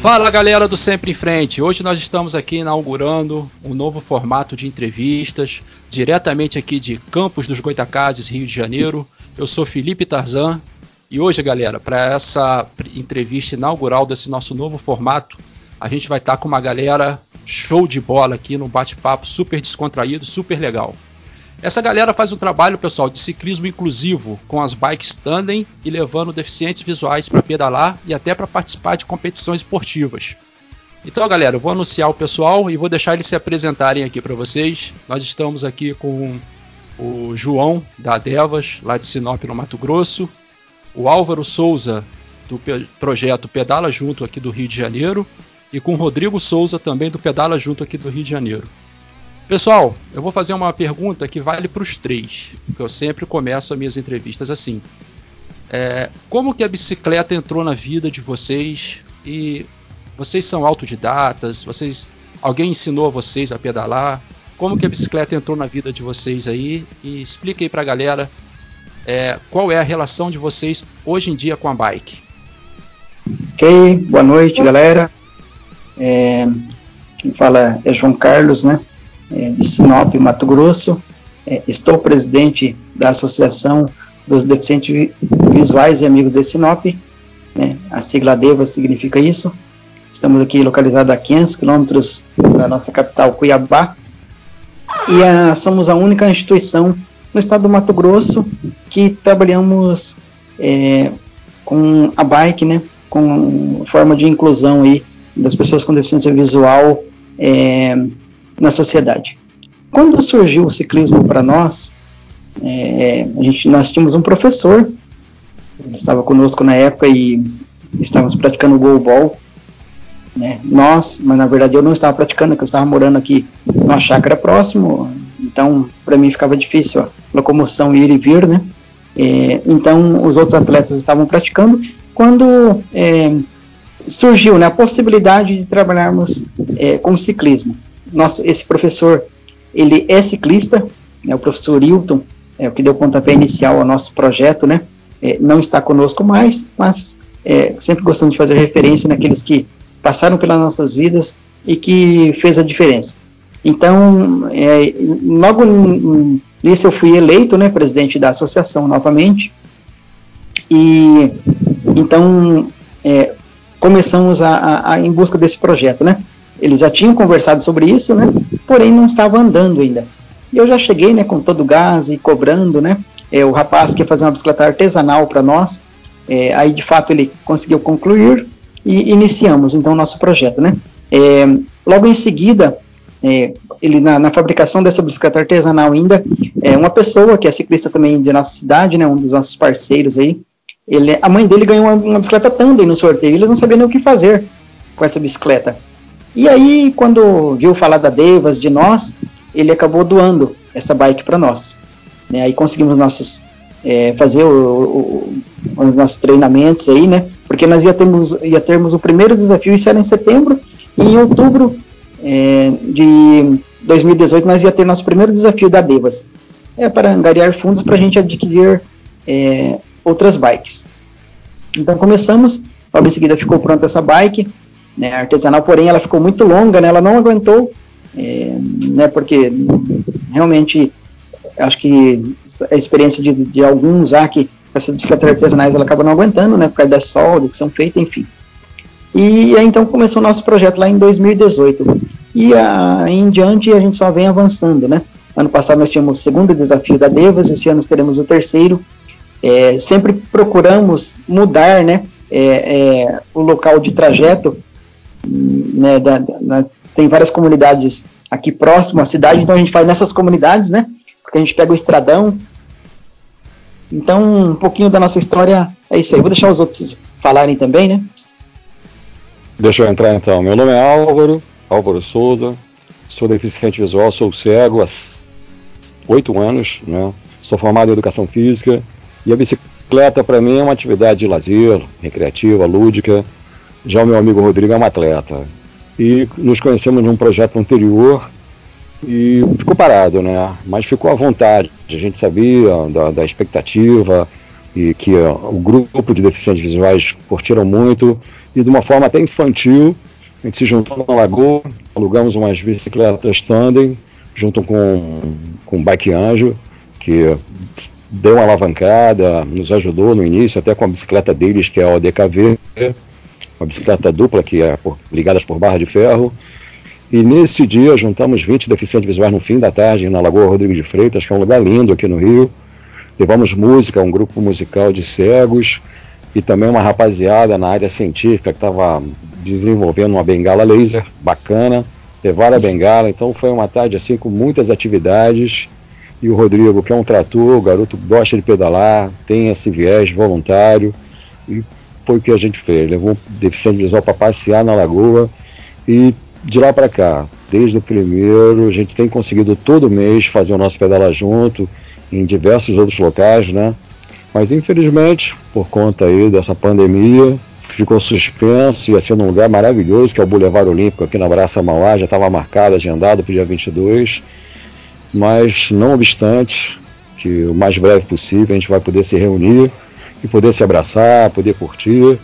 Fala galera do Sempre em Frente! Hoje nós estamos aqui inaugurando um novo formato de entrevistas, diretamente aqui de Campos dos Goitacazes, Rio de Janeiro. Eu sou Felipe Tarzan e hoje, galera, para essa entrevista inaugural desse nosso novo formato, a gente vai estar com uma galera show de bola aqui num bate-papo super descontraído, super legal. Essa galera faz um trabalho, pessoal, de ciclismo inclusivo, com as bikes tandem e levando deficientes visuais para pedalar e até para participar de competições esportivas. Então, galera, eu vou anunciar o pessoal e vou deixar eles se apresentarem aqui para vocês. Nós estamos aqui com o João da Devas, lá de Sinop, no Mato Grosso, o Álvaro Souza, do projeto Pedala Junto aqui do Rio de Janeiro, e com o Rodrigo Souza, também do Pedala Junto aqui do Rio de Janeiro. Pessoal, eu vou fazer uma pergunta que vale para os três, que eu sempre começo as minhas entrevistas assim. É, como que a bicicleta entrou na vida de vocês e vocês são autodidatas? Vocês, alguém ensinou vocês a pedalar? Como que a bicicleta entrou na vida de vocês aí? E explique aí para a galera é, qual é a relação de vocês hoje em dia com a bike. Ok, boa noite galera. É, quem fala é João Carlos, né? É, de Sinop, Mato Grosso. É, estou presidente da Associação dos Deficientes Visuais e Amigos de Sinop. Né, a sigla DEVA significa isso. Estamos aqui localizados a 500 quilômetros da nossa capital, Cuiabá. E a, somos a única instituição no estado do Mato Grosso que trabalhamos é, com a bike, né, com forma de inclusão aí das pessoas com deficiência visual é, na sociedade. Quando surgiu o ciclismo para nós, é, a gente, nós tínhamos um professor, ele estava conosco na época e estávamos praticando goalball, né? Nós, mas na verdade eu não estava praticando, porque eu estava morando aqui numa chácara próximo, então para mim ficava difícil a locomoção ir e vir, né? É, então os outros atletas estavam praticando. Quando é, surgiu né, a possibilidade de trabalharmos é, com ciclismo, nosso, esse professor, ele é ciclista, né, o professor Hilton, é o que deu pontapé inicial ao nosso projeto, né, é, não está conosco mais, mas é, sempre gostamos de fazer referência naqueles que passaram pelas nossas vidas e que fez a diferença. Então, é, logo nisso eu fui eleito, né, presidente da associação novamente, e então é, começamos a, a, a, em busca desse projeto, né? Eles já tinham conversado sobre isso, né? Porém não estava andando ainda. E eu já cheguei, né, com todo o gás e cobrando, né? É, o rapaz quer fazer uma bicicleta artesanal para nós. É, aí de fato ele conseguiu concluir e iniciamos então o nosso projeto, né? É, logo em seguida, é, ele na, na, fabricação dessa bicicleta artesanal ainda, é uma pessoa que é ciclista também de nossa cidade, né? Um dos nossos parceiros aí. Ele, a mãe dele ganhou uma, uma bicicleta tandem no sorteio. Eles não sabiam nem o que fazer com essa bicicleta. E aí, quando viu falar da Devas, de nós, ele acabou doando essa bike para nós. Né? Aí conseguimos nossos, é, fazer o, o, os nossos treinamentos aí, né? Porque nós ia termos, ia termos o primeiro desafio, isso era em setembro, e em outubro é, de 2018 nós ia ter nosso primeiro desafio da Devas. É para angariar fundos para a gente adquirir é, outras bikes. Então começamos, logo em seguida ficou pronta essa bike, né, artesanal, porém ela ficou muito longa, né, ela não aguentou, é, né, porque realmente acho que a experiência de, de alguns já que essas bicicletas artesanais ela acaba não aguentando, né, por causa da solda que são feitas, enfim. E aí, então começou o nosso projeto lá em 2018. E a, em diante a gente só vem avançando, né? Ano passado nós tínhamos o segundo desafio da Devas, esse ano teremos o terceiro. É, sempre procuramos mudar, né, é, é, o local de trajeto né, da, da, tem várias comunidades aqui próximo à cidade, então a gente faz nessas comunidades, né? Porque a gente pega o estradão. Então, um pouquinho da nossa história é isso aí. Vou deixar os outros falarem também, né? Deixa eu entrar então. Meu nome é Álvaro, Álvaro Souza, sou deficiente visual, sou cego há oito anos, né? Sou formado em educação física e a bicicleta para mim é uma atividade de lazer, recreativa, lúdica, já o meu amigo Rodrigo é um atleta. E nos conhecemos num projeto anterior e ficou parado, né? Mas ficou à vontade. A gente sabia da, da expectativa, e que ó, o grupo de deficientes visuais curtiram muito e de uma forma até infantil a gente se juntou na Lagoa, alugamos umas bicicletas tandem junto com, com o Bike Anjo, que deu uma alavancada, nos ajudou no início, até com a bicicleta deles, que é a ODKV, uma bicicleta dupla que é por, ligadas por barra de ferro. E nesse dia juntamos 20 deficientes visuais no fim da tarde na Lagoa Rodrigo de Freitas, que é um lugar lindo aqui no Rio. Levamos música, um grupo musical de cegos e também uma rapaziada na área científica que estava desenvolvendo uma bengala laser bacana. Levaram a bengala, então foi uma tarde assim com muitas atividades. E o Rodrigo, que é um trator, o garoto gosta de pedalar, tem esse viés voluntário. E foi o que a gente fez. Levou deficiente visual para passear na lagoa e de lá para cá, desde o primeiro, a gente tem conseguido todo mês fazer o nosso pedala junto em diversos outros locais, né? Mas infelizmente, por conta aí dessa pandemia, ficou suspenso, ia ser num lugar maravilhoso, que é o Boulevard Olímpico aqui na Braça Mauá, já estava marcado, agendado para o dia 22. Mas, não obstante, que o mais breve possível a gente vai poder se reunir e poder se abraçar, poder curtir.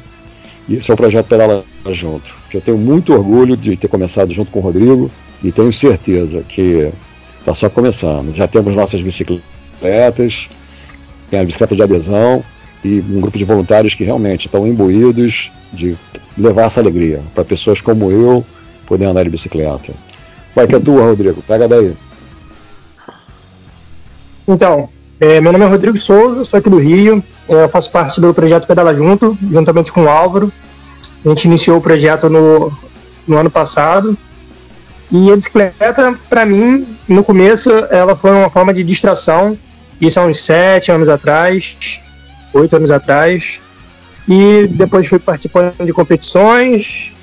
E esse é o projeto Pedala Junto. Eu tenho muito orgulho de ter começado junto com o Rodrigo e tenho certeza que está só começando. Já temos nossas bicicletas, tem a bicicleta de adesão e um grupo de voluntários que realmente estão imbuídos de levar essa alegria para pessoas como eu poderem andar de bicicleta. Vai que é tua, Rodrigo, pega daí. Então, é, meu nome é Rodrigo Souza, sou aqui do Rio, é, faço parte do projeto Pedala Junto, juntamente com o Álvaro. A gente iniciou o projeto no, no ano passado. E a bicicleta, para mim, no começo, ela foi uma forma de distração. Isso há uns sete anos atrás, oito anos atrás. E depois fui participando de competições.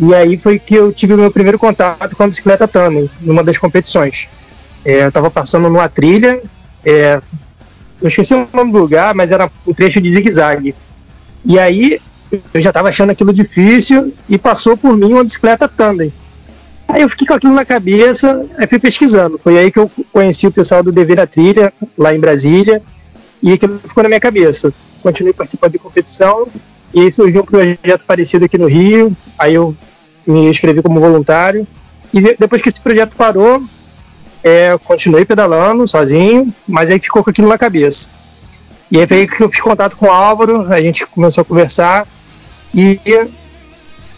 E aí foi que eu tive o meu primeiro contato com a bicicleta Tandem, numa das competições. É, eu estava passando numa trilha é, eu esqueci o nome do lugar, mas era um trecho de zigue-zague. E aí eu já estava achando aquilo difícil e passou por mim uma bicicleta tandem. Aí eu fiquei com aquilo na cabeça, aí fui pesquisando. Foi aí que eu conheci o pessoal do Dever a Trilha, lá em Brasília, e aquilo ficou na minha cabeça. Continuei participando de competição, e aí surgiu um projeto parecido aqui no Rio, aí eu me inscrevi como voluntário, e depois que esse projeto parou, é, continuei pedalando sozinho, mas aí ficou com aquilo na cabeça. E aí veio que eu fiz contato com o Álvaro, a gente começou a conversar e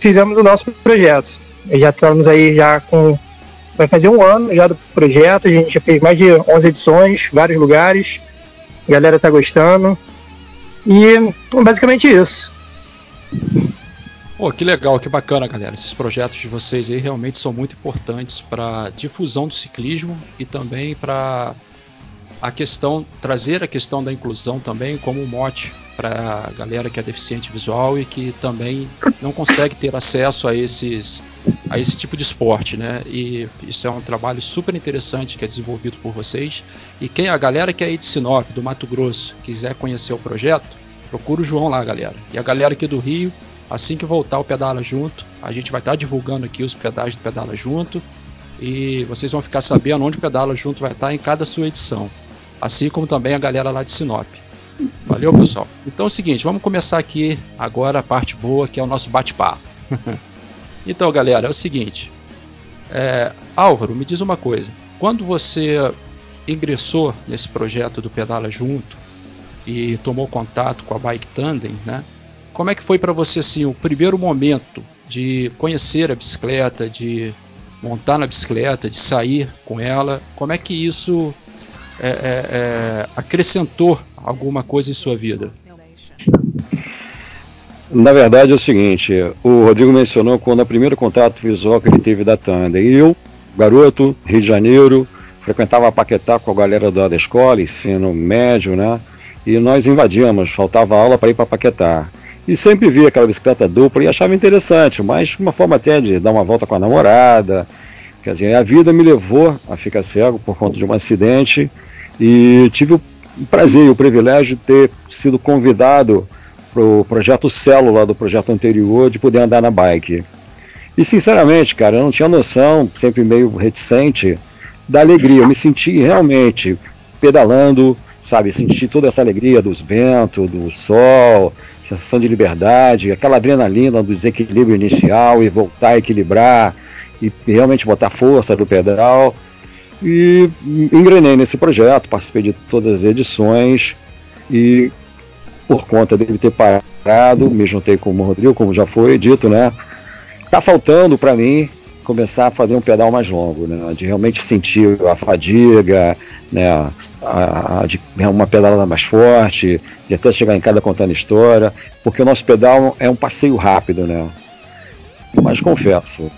fizemos o nosso projeto. Já estamos aí já com. Vai fazer um ano já do projeto, a gente já fez mais de 11 edições, vários lugares, a galera tá gostando. E basicamente isso. Pô, que legal, que bacana, galera. Esses projetos de vocês aí realmente são muito importantes para difusão do ciclismo e também para a questão trazer a questão da inclusão também como mote para a galera que é deficiente visual e que também não consegue ter acesso a esses a esse tipo de esporte, né? E isso é um trabalho super interessante que é desenvolvido por vocês. E quem a galera que é aí de Sinop, do Mato Grosso, quiser conhecer o projeto, procura o João lá, galera. E a galera aqui do Rio, Assim que voltar o Pedala Junto, a gente vai estar tá divulgando aqui os pedais do Pedala Junto e vocês vão ficar sabendo onde o Pedala Junto vai estar tá em cada sua edição, assim como também a galera lá de Sinop. Valeu, pessoal. Então é o seguinte, vamos começar aqui agora a parte boa, que é o nosso bate-papo. então, galera, é o seguinte. É, Álvaro, me diz uma coisa. Quando você ingressou nesse projeto do Pedala Junto e tomou contato com a Bike Tandem, né? Como é que foi para você assim o primeiro momento de conhecer a bicicleta, de montar na bicicleta, de sair com ela? Como é que isso é, é, é, acrescentou alguma coisa em sua vida? Na verdade é o seguinte, o Rodrigo mencionou quando o primeiro contato visual que ele teve da Tanda. E eu, garoto, Rio de Janeiro, frequentava Paquetá com a galera da escola, ensino médio, né? E nós invadíamos, faltava aula para ir para Paquetá. E sempre via aquela bicicleta dupla e achava interessante, mas uma forma até de dar uma volta com a namorada. Quer dizer, a vida me levou a ficar cego por conta de um acidente e tive o prazer e o privilégio de ter sido convidado para o projeto Célula do projeto anterior de poder andar na bike. E sinceramente, cara, eu não tinha noção, sempre meio reticente, da alegria. Eu me senti realmente pedalando, sabe? Sentir toda essa alegria dos ventos, do sol, sensação de liberdade, aquela adrenalina do desequilíbrio inicial e voltar a equilibrar e realmente botar força do pedal. E engrenei nesse projeto, participei de todas as edições e por conta dele ter parado, me juntei com o Rodrigo, como já foi dito, né? Tá faltando para mim começar a fazer um pedal mais longo, né? De realmente sentir a fadiga, né? A, a, de uma pedalada mais forte, de até chegar em casa contando história, porque o nosso pedal é um passeio rápido, né? Mas confesso,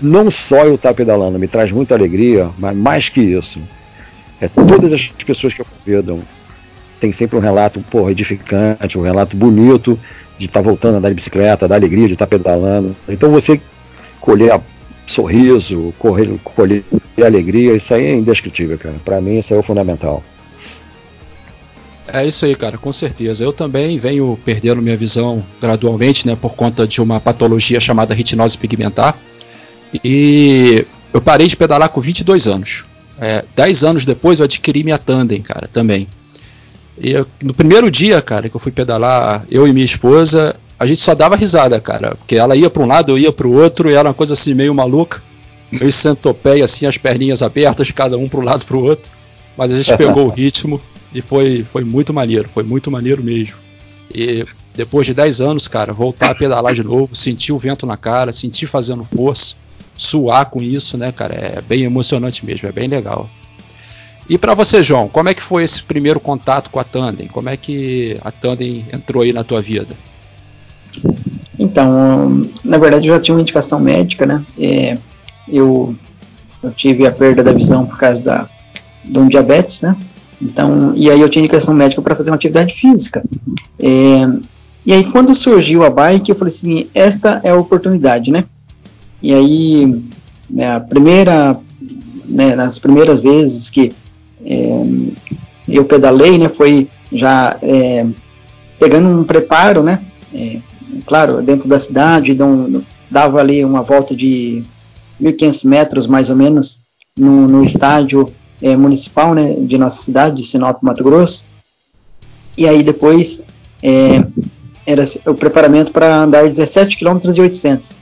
não só eu estar pedalando me traz muita alegria, mas mais que isso, é todas as pessoas que eu convidam tem sempre um relato porra, edificante, um relato bonito de estar tá voltando a andar de bicicleta, da alegria de estar tá pedalando. Então você colher sorriso, correr, colher alegria, isso aí é indescritível, cara. Para mim isso aí é o fundamental. É isso aí, cara, com certeza. Eu também venho perdendo minha visão gradualmente, né, por conta de uma patologia chamada retinose pigmentar. E eu parei de pedalar com 22 anos. É, 10 anos depois eu adquiri minha tandem, cara, também. E eu, no primeiro dia, cara, que eu fui pedalar, eu e minha esposa, a gente só dava risada, cara, porque ela ia para um lado, eu ia para o outro, e era uma coisa assim meio maluca, meio centopeia, assim, as perninhas abertas, cada um para um lado para o outro. Mas a gente pegou o ritmo e foi, foi muito maneiro, foi muito maneiro mesmo. E depois de 10 anos, cara, voltar a pedalar de novo, sentir o vento na cara, sentir fazendo força, suar com isso, né, cara, é bem emocionante mesmo, é bem legal. E para você, João, como é que foi esse primeiro contato com a Tandem? Como é que a Tandem entrou aí na tua vida? Então, na verdade eu já tinha uma indicação médica, né? É, eu, eu tive a perda da visão por causa da, de um diabetes, né? Então, e aí eu tinha indicação médica para fazer uma atividade física. É, e aí quando surgiu a bike, eu falei assim, esta é a oportunidade, né? E aí, né, a primeira, né, nas primeiras vezes que é, eu pedalei, né, foi já é, pegando um preparo, né, é, claro, dentro da cidade, um, dava ali uma volta de 1.500 metros mais ou menos no, no estádio é, municipal, né, de nossa cidade, de Sinop, Mato Grosso, e aí depois é, era o preparamento para andar 17 km de 800.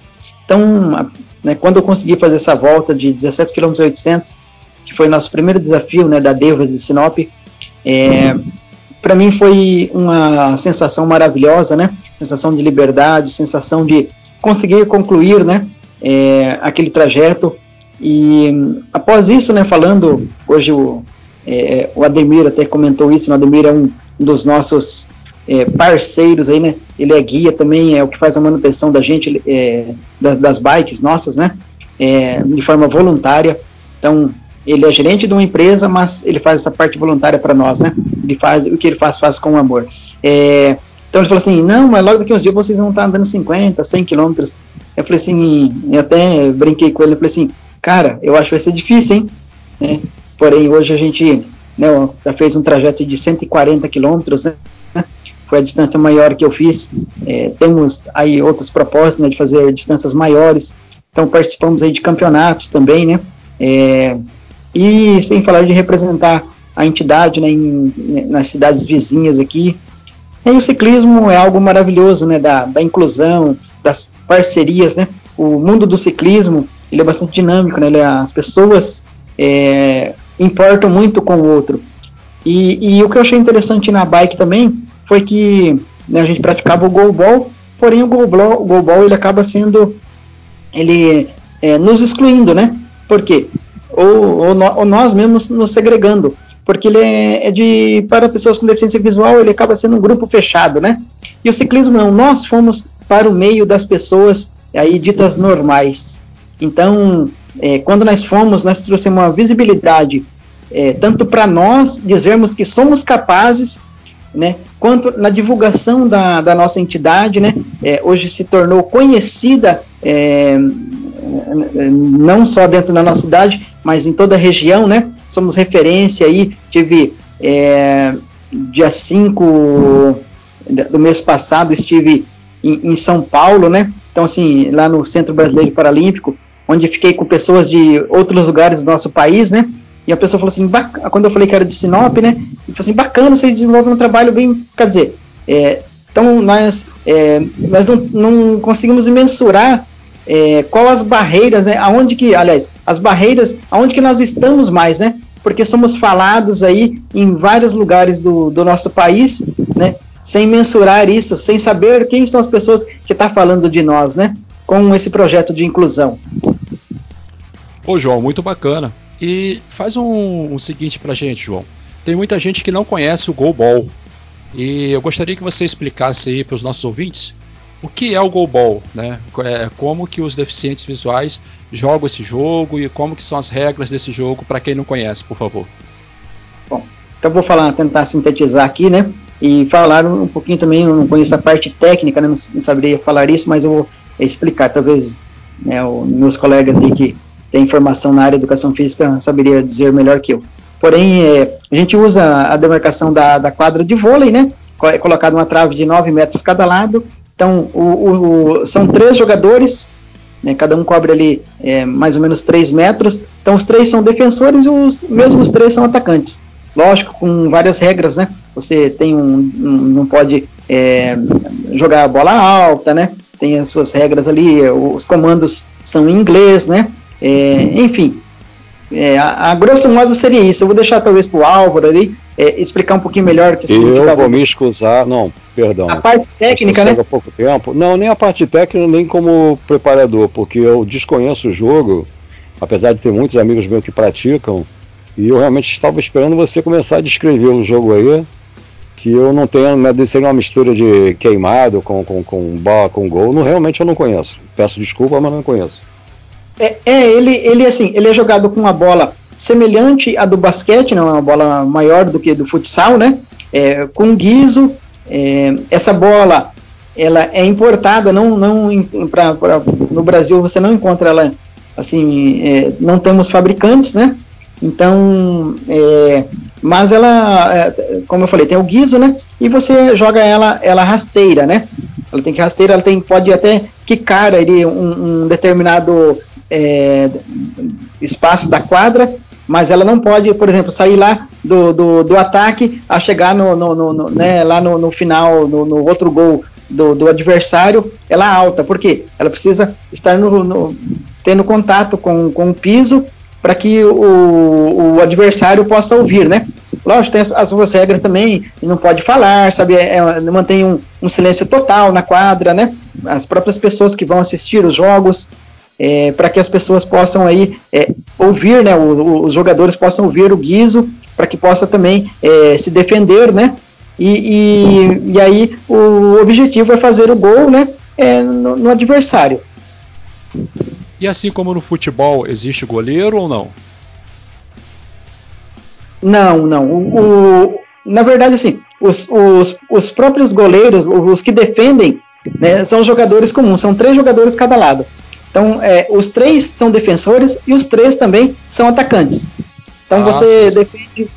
Então, né, quando eu consegui fazer essa volta de 17 km e 800, que foi nosso primeiro desafio né, da Devas de Sinop. É, para mim foi uma sensação maravilhosa, né? Sensação de liberdade, sensação de conseguir concluir, né? É, aquele trajeto. E após isso, né? Falando hoje o, é, o Ademir até comentou isso. O Ademir é um dos nossos é, parceiros aí, né? Ele é guia também, é o que faz a manutenção da gente, é, das, das, bikes nossas, né? É, de forma voluntária. Então, ele é gerente de uma empresa, mas ele faz essa parte voluntária para nós, né? Ele faz o que ele faz, faz com amor. É, então ele falou assim: não, mas logo daqui uns dias vocês vão estar andando 50, 100 quilômetros. Eu falei assim, eu até brinquei com ele, eu falei assim, cara, eu acho que vai ser difícil, hein? É, porém, hoje a gente né, já fez um trajeto de 140 quilômetros, né? Foi a distância maior que eu fiz. É, temos aí outras propostas né, de fazer distâncias maiores. Então participamos aí de campeonatos também, né? É, e sem falar de representar a entidade né, em, nas cidades vizinhas aqui. E o ciclismo é algo maravilhoso, né, da, da inclusão, das parcerias, né? O mundo do ciclismo ele é bastante dinâmico, né? Ele, é, as pessoas é, importam muito com o outro. E, e, o que eu achei interessante na bike também foi que né, a gente praticava o goalball, porém o goalball, o goalball ele acaba sendo ele é, nos excluindo, né? Por quê? Ou, ou, no, ou nós mesmos nos segregando, porque ele é, é, de para pessoas com deficiência visual ele acaba sendo um grupo fechado, né? E o ciclismo não, nós fomos para o meio das pessoas aí ditas normais. Então, é, quando nós fomos, nós trouxemos uma visibilidade é, tanto para nós dizermos que somos capazes, né, quanto na divulgação da, da nossa entidade, né, é, hoje se tornou conhecida é, não só dentro da nossa cidade, mas em toda a região, né? Somos referência aí. Tive é, dia 5 do mês passado, estive em, em, São Paulo, né? Então, assim, lá no Centro Brasileiro Paralímpico, onde fiquei com pessoas de outros lugares do nosso país, né? E a pessoa falou assim, quando eu falei que era de Sinop, né? E falou assim, bacana, vocês desenvolvem um trabalho bem. Quer dizer, é, então nós, é, nós não, não, conseguimos mensurar é, qual as barreiras, né? Aonde que, aliás, as barreiras, aonde que nós estamos mais, né? Porque somos falados aí em vários lugares do, do nosso país, né? Sem mensurar isso, sem saber quem são as pessoas que estão tá falando de nós, né? Com esse projeto de inclusão. Ô João, muito bacana. E faz um, um seguinte pra gente, João. Tem muita gente que não conhece o Goalball. E eu gostaria que você explicasse aí para os nossos ouvintes o que é o Goalball, né? É, como que os deficientes visuais jogam esse jogo e como que são as regras desse jogo para quem não conhece, por favor. Bom, então vou falar, tentar sintetizar aqui, né? E falar um pouquinho também, eu não conheço a parte técnica, né? Não, não saberia falar isso, mas eu vou explicar. Talvez né, os meus colegas aí que tem formação na área de educação física saberia dizer melhor que eu. Porém, é, a gente usa a demarcação da, da quadra de vôlei, né? É colocado uma trave de 9 metros cada lado. Então, o, o, são três jogadores, né, cada um cobre ali é, mais ou menos 3 metros. Então, os três são defensores e os mesmos três são atacantes. Lógico, com várias regras, né? Você tem um, um não pode é, jogar a bola alta, né? Tem as suas regras ali, os comandos são em inglês, né? É, enfim, é, a, a, grosso modo seria isso. Eu vou deixar talvez para o Álvaro ali é, explicar um pouquinho melhor o que Eu vou me excusar, não, perdão. A parte técnica, né? pouco tempo. Não, nem a parte técnica, nem como preparador, porque eu desconheço o jogo, apesar de ter muitos amigos meus que praticam, e eu realmente estava esperando você começar a descrever o jogo aí, que eu não tenho, né, seria uma mistura de queimado com, com, com, com, com gol, não, realmente eu não conheço. Peço desculpa, mas não conheço. É, é, ele, ele assim, ele é jogado com uma bola semelhante à do basquete, né, uma bola maior do que do futsal, né? É, com guiso. É, essa bola ela é importada, não, não pra, pra, no Brasil você não encontra ela assim, é, não temos fabricantes, né? Então, é, mas ela, é, como eu falei, tem o guiso, né? E você joga ela, ela rasteira, né? Ela tem que rasteira, ela tem, pode até quicar ali um, um determinado é, espaço da quadra, mas ela não pode, por exemplo, sair lá do, do, do ataque a chegar no, no, no, no né, lá no, no final, no, outro gol do, do adversário, ela é alta, porque ela precisa estar no, tendo contato com, com o piso para que o, o adversário possa ouvir, né? Lógico, tem as, as suas regras também, não pode falar, sabe? É, é, mantém um, um silêncio total na quadra, né? As próprias pessoas que vão assistir os jogos, é, para que as pessoas possam aí é, ouvir, né, o, o, os jogadores possam ouvir o guiso, para que possa também é, se defender, né, e, e, e, aí o objetivo é fazer o gol, né, é, no, no, adversário. E assim como no futebol, existe goleiro ou não? Não, não. O, o na verdade, assim, os, os, os próprios goleiros, os que defendem, né, são jogadores comuns, são três jogadores cada lado. Então, é, os três são defensores e os três também são atacantes. Então, ah, você, defende,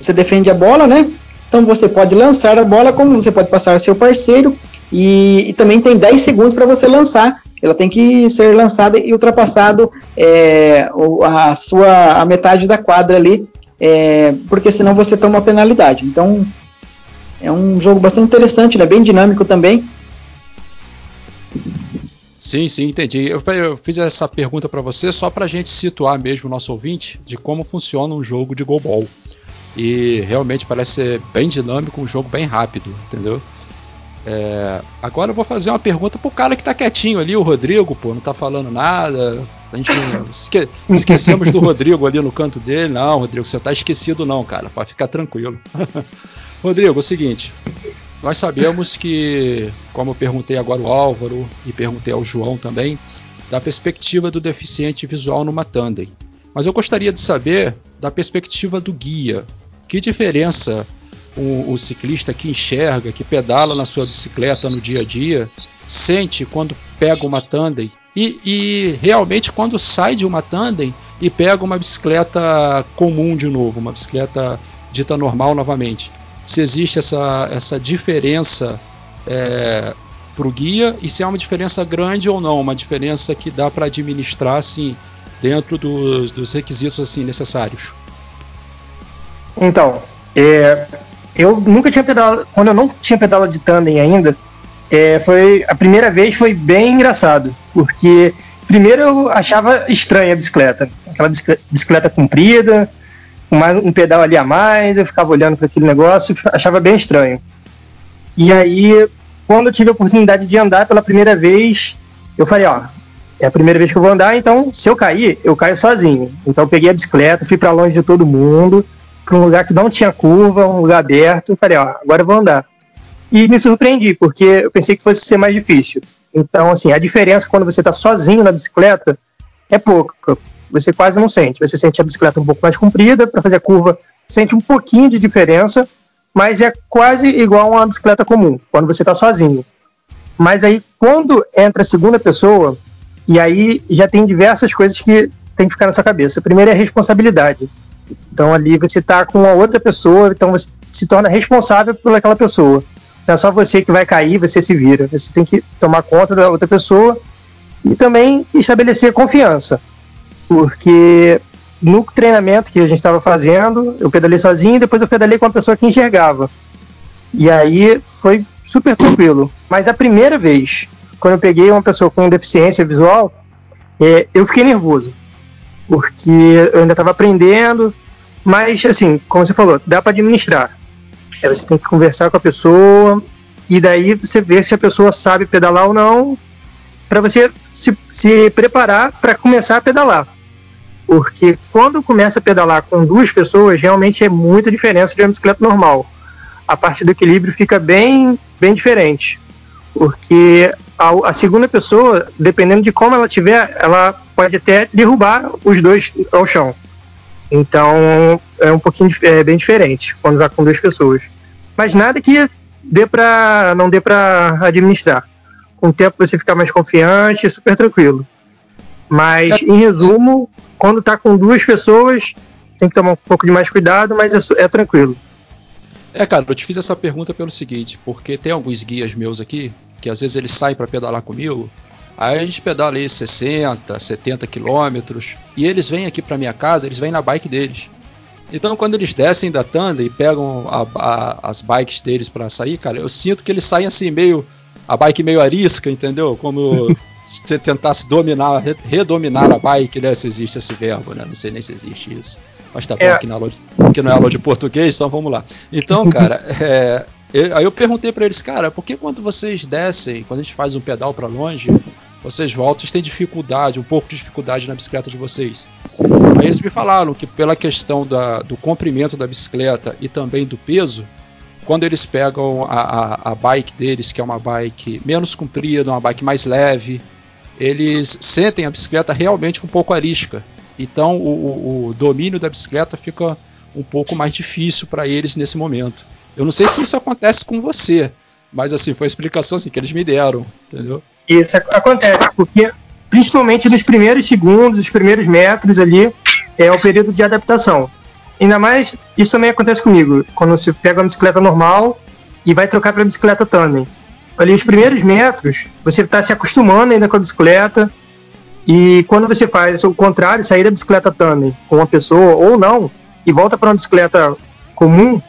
você defende a bola, né? Então, você pode lançar a bola, como você pode passar seu parceiro, e, e também tem 10 segundos para você lançar. Ela tem que ser lançada e ultrapassado é, a sua a metade da quadra ali, é, porque senão você toma uma penalidade. Então, é um jogo bastante interessante, né? bem dinâmico também. Sim, sim, entendi. Eu, eu fiz essa pergunta para você só para a gente situar mesmo o nosso ouvinte de como funciona um jogo de goalball. E realmente parece ser bem dinâmico, um jogo bem rápido, entendeu? É, agora eu vou fazer uma pergunta pro cara que tá quietinho ali, o Rodrigo, pô, não tá falando nada. A gente não esque, esquecemos do Rodrigo ali no canto dele. Não, Rodrigo, você tá esquecido não, cara, pode ficar tranquilo. Rodrigo, é o seguinte, nós sabemos que, como perguntei agora ao Álvaro e perguntei ao João também, da perspectiva do deficiente visual numa tandem. Mas eu gostaria de saber da perspectiva do guia. Que diferença o, o, ciclista que enxerga, que pedala na sua bicicleta no dia a dia, sente quando pega uma tandem e, e realmente quando sai de uma tandem e pega uma bicicleta comum de novo, uma bicicleta dita normal novamente se existe essa, essa diferença é, para o guia e se é uma diferença grande ou não, uma diferença que dá para administrar assim, dentro dos, dos requisitos assim necessários. Então, é, eu nunca tinha pedalado, quando eu não tinha pedalado de tandem ainda, é, foi a primeira vez foi bem engraçado, porque primeiro eu achava estranha a bicicleta, aquela bicicleta comprida, um pedal ali a mais, eu ficava olhando para aquele negócio, achava bem estranho. E aí, quando eu tive a oportunidade de andar pela primeira vez, eu falei, ó, é a primeira vez que eu vou andar, então se eu cair, eu caio sozinho. Então eu peguei a bicicleta, fui para longe de todo mundo, para um lugar que não tinha curva, um lugar aberto, falei, ó, agora eu vou andar. E me surpreendi, porque eu pensei que fosse ser mais difícil. Então, assim, a diferença quando você está sozinho na bicicleta é pouca. Você quase não sente. Você sente a bicicleta um pouco mais comprida, para fazer a curva, sente um pouquinho de diferença, mas é quase igual a uma bicicleta comum, quando você está sozinho. Mas aí, quando entra a segunda pessoa, e aí já tem diversas coisas que tem que ficar na sua cabeça. Primeiro é a responsabilidade. Então ali você está com uma outra pessoa, então você se torna responsável por aquela pessoa. Não é só você que vai cair, você se vira. Você tem que tomar conta da outra pessoa e também estabelecer confiança. Porque no treinamento que a gente estava fazendo, eu pedalei sozinho e depois eu pedalei com uma pessoa que enxergava. E aí foi super tranquilo. Mas a primeira vez, quando eu peguei uma pessoa com deficiência visual, é, eu fiquei nervoso. Porque eu ainda estava aprendendo, mas assim, como você falou, dá para administrar. É, você tem que conversar com a pessoa e daí você vê se a pessoa sabe pedalar ou não, para você se, se preparar para começar a pedalar. Porque quando começa a pedalar com duas pessoas, realmente é muita diferença de uma bicicleta normal. A parte do equilíbrio fica bem, bem diferente. Porque a, a segunda pessoa, dependendo de como ela tiver, ela pode até derrubar os dois ao chão. Então é um pouquinho é bem diferente quando está com duas pessoas. Mas nada que dê pra, não dê para administrar. Com o tempo você fica mais confiante, super tranquilo. Mas, em resumo, quando está com duas pessoas, tem que tomar um pouco de mais cuidado, mas é, é tranquilo. É, cara, eu te fiz essa pergunta pelo seguinte, porque tem alguns guias meus aqui, que às vezes eles saem para pedalar comigo, Aí a gente pedala aí 60, 70 quilômetros e eles vêm aqui para minha casa, eles vêm na bike deles. Então quando eles descem da tanda e pegam a, a, as bikes deles para sair, cara, eu sinto que eles saem assim meio a bike meio arisca, entendeu? Como se tentasse dominar, redominar a bike, né? Se existe esse verbo, né? Não sei nem se existe isso. Mas tá bom é. que, na aula de, que não é aula de português, então vamos lá. Então, cara, é, eu, aí eu perguntei para eles, cara, por que quando vocês descem, quando a gente faz um pedal para longe, vocês voltam, vocês têm dificuldade, um pouco de dificuldade na bicicleta de vocês. Aí eles me falaram que pela questão da, do comprimento da bicicleta e também do peso, quando eles pegam a, a, a, bike deles, que é uma bike menos comprida, uma bike mais leve, eles sentem a bicicleta realmente um pouco arisca. Então o, o, o domínio da bicicleta fica um pouco mais difícil para eles nesse momento. Eu não sei se isso acontece com você, mas assim foi a explicação assim, que eles me deram, entendeu? Isso acontece, porque principalmente nos primeiros segundos, os primeiros metros ali, é o período de adaptação. Ainda mais, isso também acontece comigo, quando você pega uma bicicleta normal e vai trocar para bicicleta tandem. Ali, os primeiros metros, você está se acostumando ainda com a bicicleta, e quando você faz o contrário, sair da bicicleta tandem com uma pessoa ou não, e volta para uma bicicleta comum,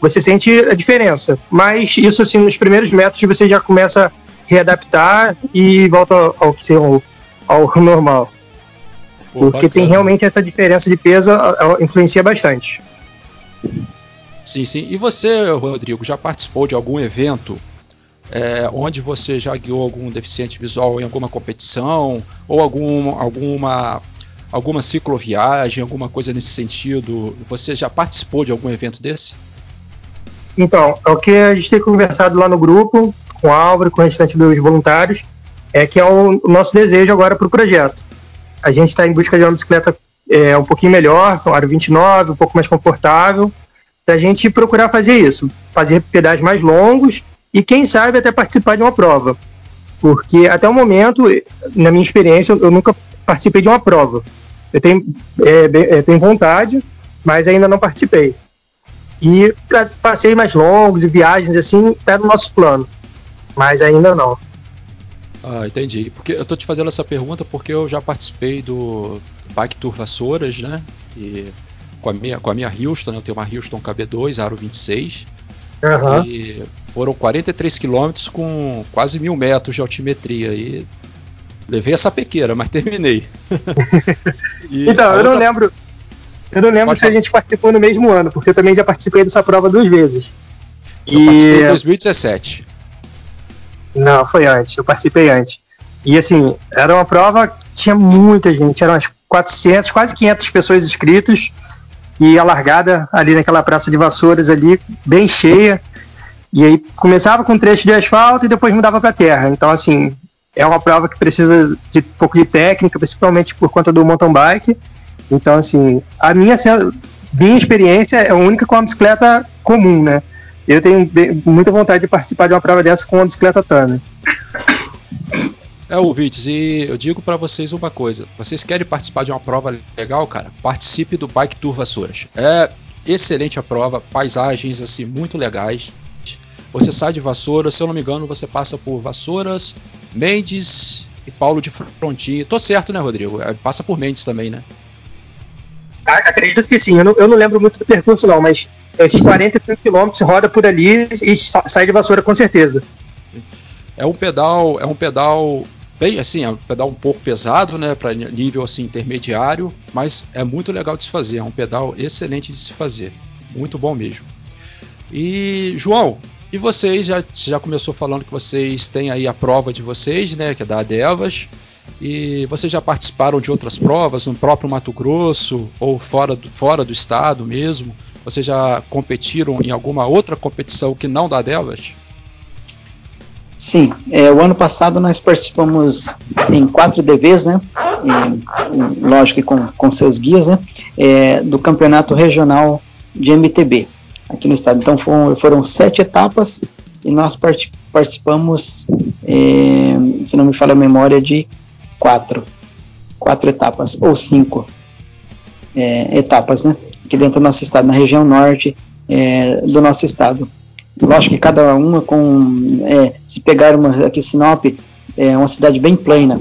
você sente a diferença. Mas isso, assim, nos primeiros metros você já começa readaptar e volta ao ao, ao normal. Pô, Porque bacana. tem realmente essa diferença de peso, influencia bastante. Sim, sim. E você, Rodrigo, já participou de algum evento é, onde você já guiou algum deficiente visual em alguma competição ou algum, alguma alguma cicloviagem, alguma coisa nesse sentido? Você já participou de algum evento desse? Então, é o que a gente tem conversado lá no grupo com o Álvaro, com o restante dos voluntários, é que é o nosso desejo agora para o projeto. A gente está em busca de uma bicicleta é, um pouquinho melhor, com aro 29, um pouco mais confortável, para a gente procurar fazer isso, fazer pedais mais longos e, quem sabe, até participar de uma prova. Porque até o momento, na minha experiência, eu nunca participei de uma prova. Eu tenho, é, é tenho vontade, mas ainda não participei. E para passeios mais longos e viagens assim, está no nosso plano mas ainda não. Ah, entendi. Porque eu tô te fazendo essa pergunta porque eu já participei do Bike Tour Vassouras, né? E com a minha, com a minha Houston, né? eu tenho uma Houston KB2, aro 26. Aham. E foram 43 quilômetros com quase mil metros de altimetria. E levei essa pequeira, mas terminei. E Então, eu não outra- lembro. Eu não lembro Pode se a gente participou no mesmo ano, porque eu também já participei dessa prova duas vezes. Eu participei em E 2017. Não, foi antes, eu participei antes. E assim, era uma prova tinha muita gente, eram umas 400, quase 500 pessoas inscritas, e a largada ali naquela praça de Vassouras ali, bem cheia. E aí começava com um trecho de asfalto e depois mudava para terra. Então assim, é uma prova que precisa de um pouco de técnica, principalmente por conta do mountain bike. Então assim, a minha sen- minha experiência é única com a bicicleta comum, né? Eu tenho bem- muita vontade de participar de uma prova dessa com uma bicicleta Tana. É, ouvintes, e eu digo pra vocês uma coisa: vocês querem participar de uma prova legal, cara? Participe do Bike Tour Vassouras. É excelente a prova, paisagens assim muito legais. Você sai de Vassouras, se eu não me engano, você passa por Vassouras, Mendes e Paulo de Frontinho. Tô certo, né, Rodrigo? É, passa por Mendes também, né? A- Acredito que sim, eu não, eu não lembro muito do percurso não, mas esses 45 km roda por ali e sa- sai de vassoura com certeza. É um pedal, é um pedal bem assim, é um pedal um pouco pesado, né, para nível assim intermediário, mas é muito legal de se fazer, é um pedal excelente de se fazer, muito bom mesmo. E João, e vocês já já começou falando que vocês têm aí a prova de vocês, né, que é da Adevas. E vocês já participaram de outras provas no próprio Mato Grosso ou fora do, fora do estado mesmo? Vocês já competiram em alguma outra competição que não da Adevas? Sim, é, o ano passado nós participamos em quatro DVs, né? E, lógico que com, com seus guias, né? É, do campeonato regional de MTB aqui no estado. Então foram, foram sete etapas e nós part, participamos, é, se não me falha a memória, de quatro, quatro etapas ou cinco é, etapas, né? Aqui dentro do nosso estado, na região norte é, do nosso estado. Lógico que cada uma com. É, se pegar uma aqui Sinop, é uma cidade bem plana,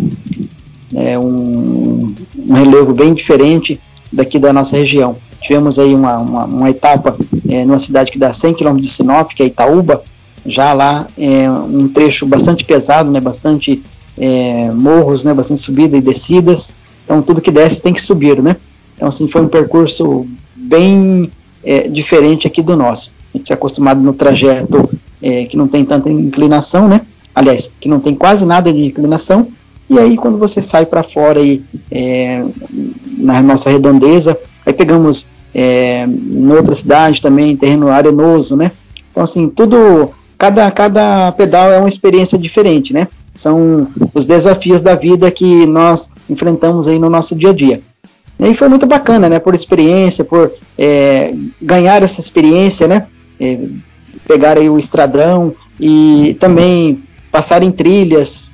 é um, um relevo bem diferente daqui da nossa região. Tivemos aí uma, uma, uma etapa é, numa cidade que dá 100 km de Sinop, que é Itaúba, já lá é um trecho bastante pesado, né, bastante é, morros, né, bastante subida e descidas. Então tudo que desce tem que subir, né? Então assim foi um percurso bem é, diferente aqui do nosso. A gente é acostumado no trajeto é, que não tem tanta inclinação, né? Aliás, que não tem quase nada de inclinação. E aí quando você sai para fora aí é, na nossa redondeza, aí pegamos é, em outra cidade também terreno arenoso, né? Então assim tudo, cada cada pedal é uma experiência diferente, né? São os desafios da vida que nós enfrentamos aí no nosso dia a dia. E foi muito bacana, né? Por experiência, por é, ganhar essa experiência, né? É, pegar aí o estradão e também passar em trilhas.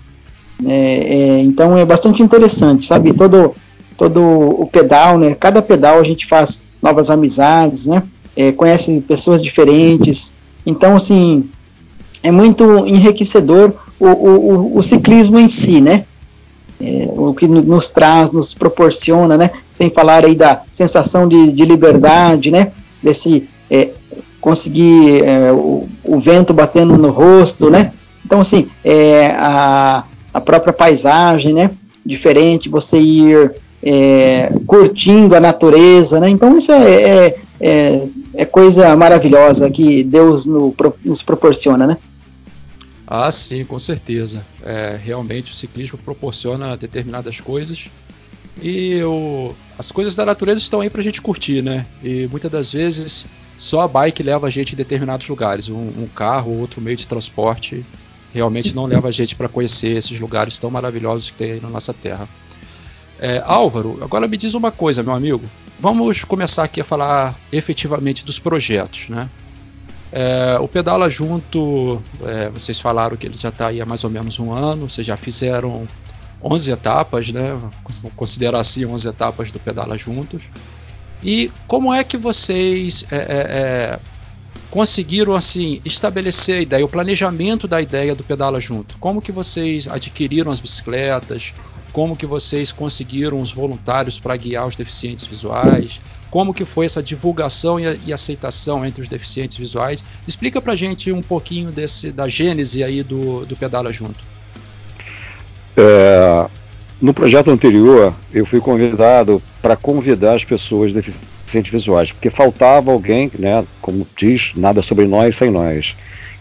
É, então é bastante interessante, sabe? Todo, todo o pedal, né? Cada pedal a gente faz novas amizades, né? É, conhece pessoas diferentes. Então, assim, é muito enriquecedor o, o, o ciclismo em si, né? É, o que nos traz, nos proporciona, né? Sem falar aí da sensação de, de liberdade, né? Desse é, conseguir é, o, o, vento batendo no rosto, né? Então assim, é, a, a própria paisagem, né? Diferente, você ir é, curtindo a natureza, né? Então isso é, é, é coisa maravilhosa que Deus no, nos proporciona, né? Ah, sim, com certeza. É, realmente o ciclismo proporciona determinadas coisas e o, as coisas da natureza estão aí para a gente curtir, né? E muitas das vezes só a bike leva a gente em determinados lugares. Um, um carro ou outro meio de transporte realmente não leva a gente para conhecer esses lugares tão maravilhosos que tem aí na nossa terra. É, Álvaro, agora me diz uma coisa, meu amigo. Vamos começar aqui a falar efetivamente dos projetos, né? É, o Pedala Junto, é, vocês falaram que ele já está aí há mais ou menos um ano, vocês já fizeram 11 etapas, né? Considerar assim 11 etapas do Pedala Juntos. E como é que vocês é, conseguiram assim estabelecer a ideia, o planejamento da ideia do pedala junto? Como que vocês adquiriram as bicicletas? Como que vocês conseguiram os voluntários para guiar os deficientes visuais? Como que foi essa divulgação e, e aceitação entre os deficientes visuais? Explica para gente um pouquinho desse da gênese aí do, do pedala junto. É, no projeto anterior, eu fui convidado para convidar as pessoas deficientes visuais, porque faltava alguém, né, como diz, nada sobre nós sem nós.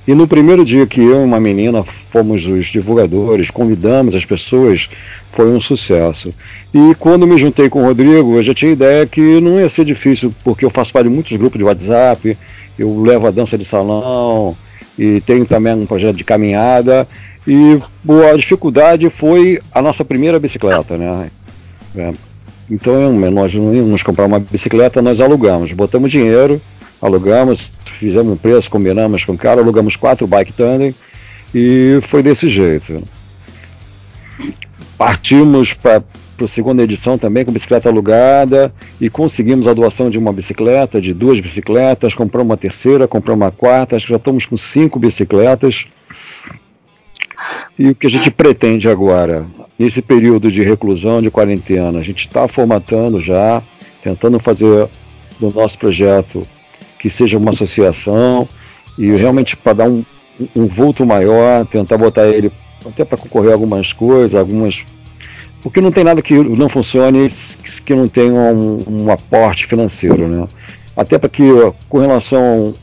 E no primeiro dia que eu e uma menina fomos os divulgadores, convidamos as pessoas, foi um sucesso. E quando me juntei com o Rodrigo, eu já tinha ideia que não ia ser difícil, porque eu faço parte de muitos grupos de WhatsApp, eu levo a dança de salão e tenho também um projeto de caminhada. E a dificuldade foi a nossa primeira bicicleta, né? É, então nós não íamos comprar uma bicicleta, nós alugamos, botamos dinheiro, alugamos, fizemos um preço, combinamos com o cara, alugamos quatro bike tandem e foi desse jeito. Partimos para a segunda edição também com bicicleta alugada e conseguimos a doação de uma bicicleta, de duas bicicletas, compramos uma terceira, compramos uma quarta, acho que já estamos com cinco bicicletas. E o que a gente pretende agora? Nesse período de reclusão, de quarentena, a gente está formatando já, tentando fazer do nosso projeto que seja uma associação e realmente para dar um, um vulto maior, tentar botar ele até para concorrer a algumas coisas, algumas. Porque não tem nada que não funcione que não tenha um, um aporte financeiro, né? Até para que, com relação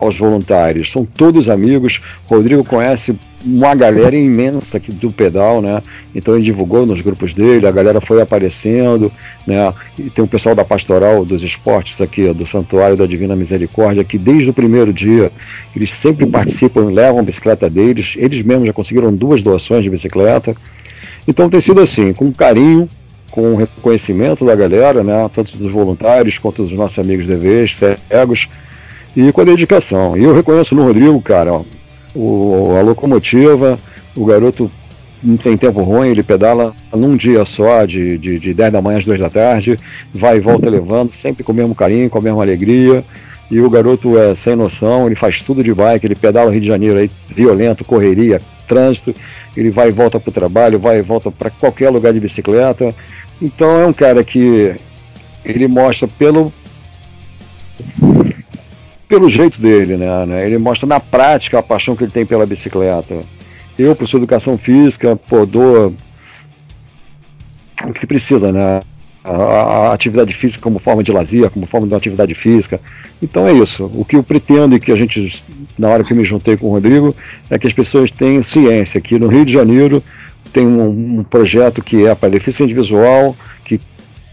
aos voluntários, são todos amigos. Rodrigo conhece uma galera imensa aqui do pedal, né? Então ele divulgou nos grupos dele, a galera foi aparecendo, né? E tem o pessoal da Pastoral dos Esportes aqui, do Santuário da Divina Misericórdia, que desde o primeiro dia eles sempre participam, levam a bicicleta deles, eles mesmos já conseguiram duas doações de bicicleta. Então tem sido assim, com carinho, com o reconhecimento da galera, né? Tanto dos voluntários quanto dos nossos amigos DVs, cegos, e com a dedicação. E eu reconheço no Rodrigo, cara, ó, o, a locomotiva, o garoto não tem tempo ruim, ele pedala num dia só, de, de, de 10 da manhã às 2 da tarde, vai e volta levando, sempre com o mesmo carinho, com a mesma alegria. E o garoto é sem noção, ele faz tudo de bike, ele pedala Rio de Janeiro aí, violento, correria, trânsito, ele vai e volta para o trabalho, vai e volta para qualquer lugar de bicicleta. Então é um cara que ele mostra pelo pelo jeito dele, né, Ele mostra na prática a paixão que ele tem pela bicicleta. Eu, por sua educação física, pô, dou o que precisa, né? A, atividade física como forma de lazer, como forma de uma atividade física. Então é isso. O que eu pretendo e que a gente, na hora que me juntei com o Rodrigo, é que as pessoas tenham ciência que no Rio de Janeiro tem um, um projeto que é para deficiente visual, que,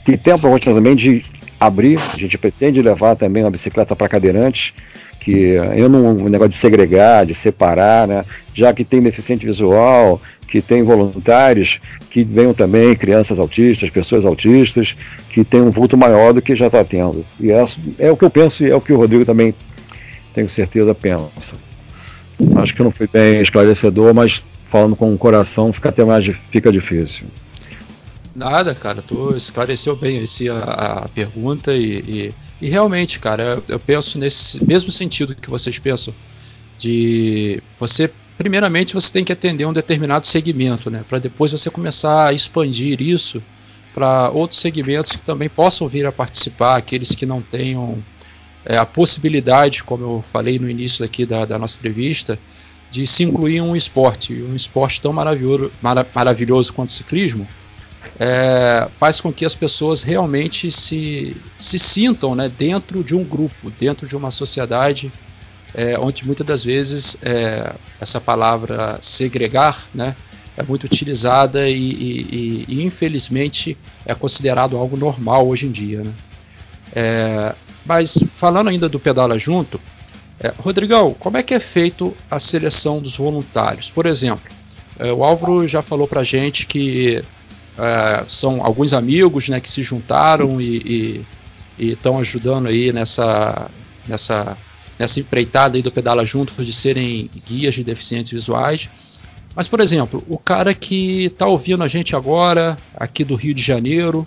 que tem a proposta também de abrir, a gente pretende levar também uma bicicleta para cadeirantes, que eu não um negócio de segregar, de separar, né? Já que tem deficiente visual, que tem voluntários, que venham também crianças autistas, pessoas autistas, que tem um vulto maior do que já está tendo. E é, é o que eu penso e é o que o Rodrigo também, tenho certeza, pensa. Acho que não foi bem esclarecedor, mas falando com o coração fica até mais fica difícil. Nada, cara, tu esclareceu bem esse, a, a pergunta e, e, e, realmente, cara, eu, eu penso nesse mesmo sentido que vocês pensam, de você, primeiramente, você tem que atender um determinado segmento, né, para depois você começar a expandir isso para outros segmentos que também possam vir a participar, aqueles que não tenham é, a possibilidade, como eu falei no início aqui da, da nossa entrevista, de se incluir um esporte, um esporte tão maravilhoso, maravilhoso quanto o ciclismo, é, faz com que as pessoas realmente se, se sintam né, dentro de um grupo, dentro de uma sociedade, é, onde muitas das vezes é, essa palavra segregar né, é muito utilizada e, e, e, infelizmente é considerado algo normal hoje em dia. Né? É, mas falando ainda do Pedala Junto, é, Rodrigão, como é que é feito a seleção dos voluntários? Por exemplo, é, o Álvaro já falou para gente que é, são alguns amigos né, que se juntaram e estão ajudando aí nessa, nessa, nessa empreitada aí do Pedala Juntos de serem guias de deficientes visuais. Mas, por exemplo, o cara que está ouvindo a gente agora, aqui do Rio de Janeiro,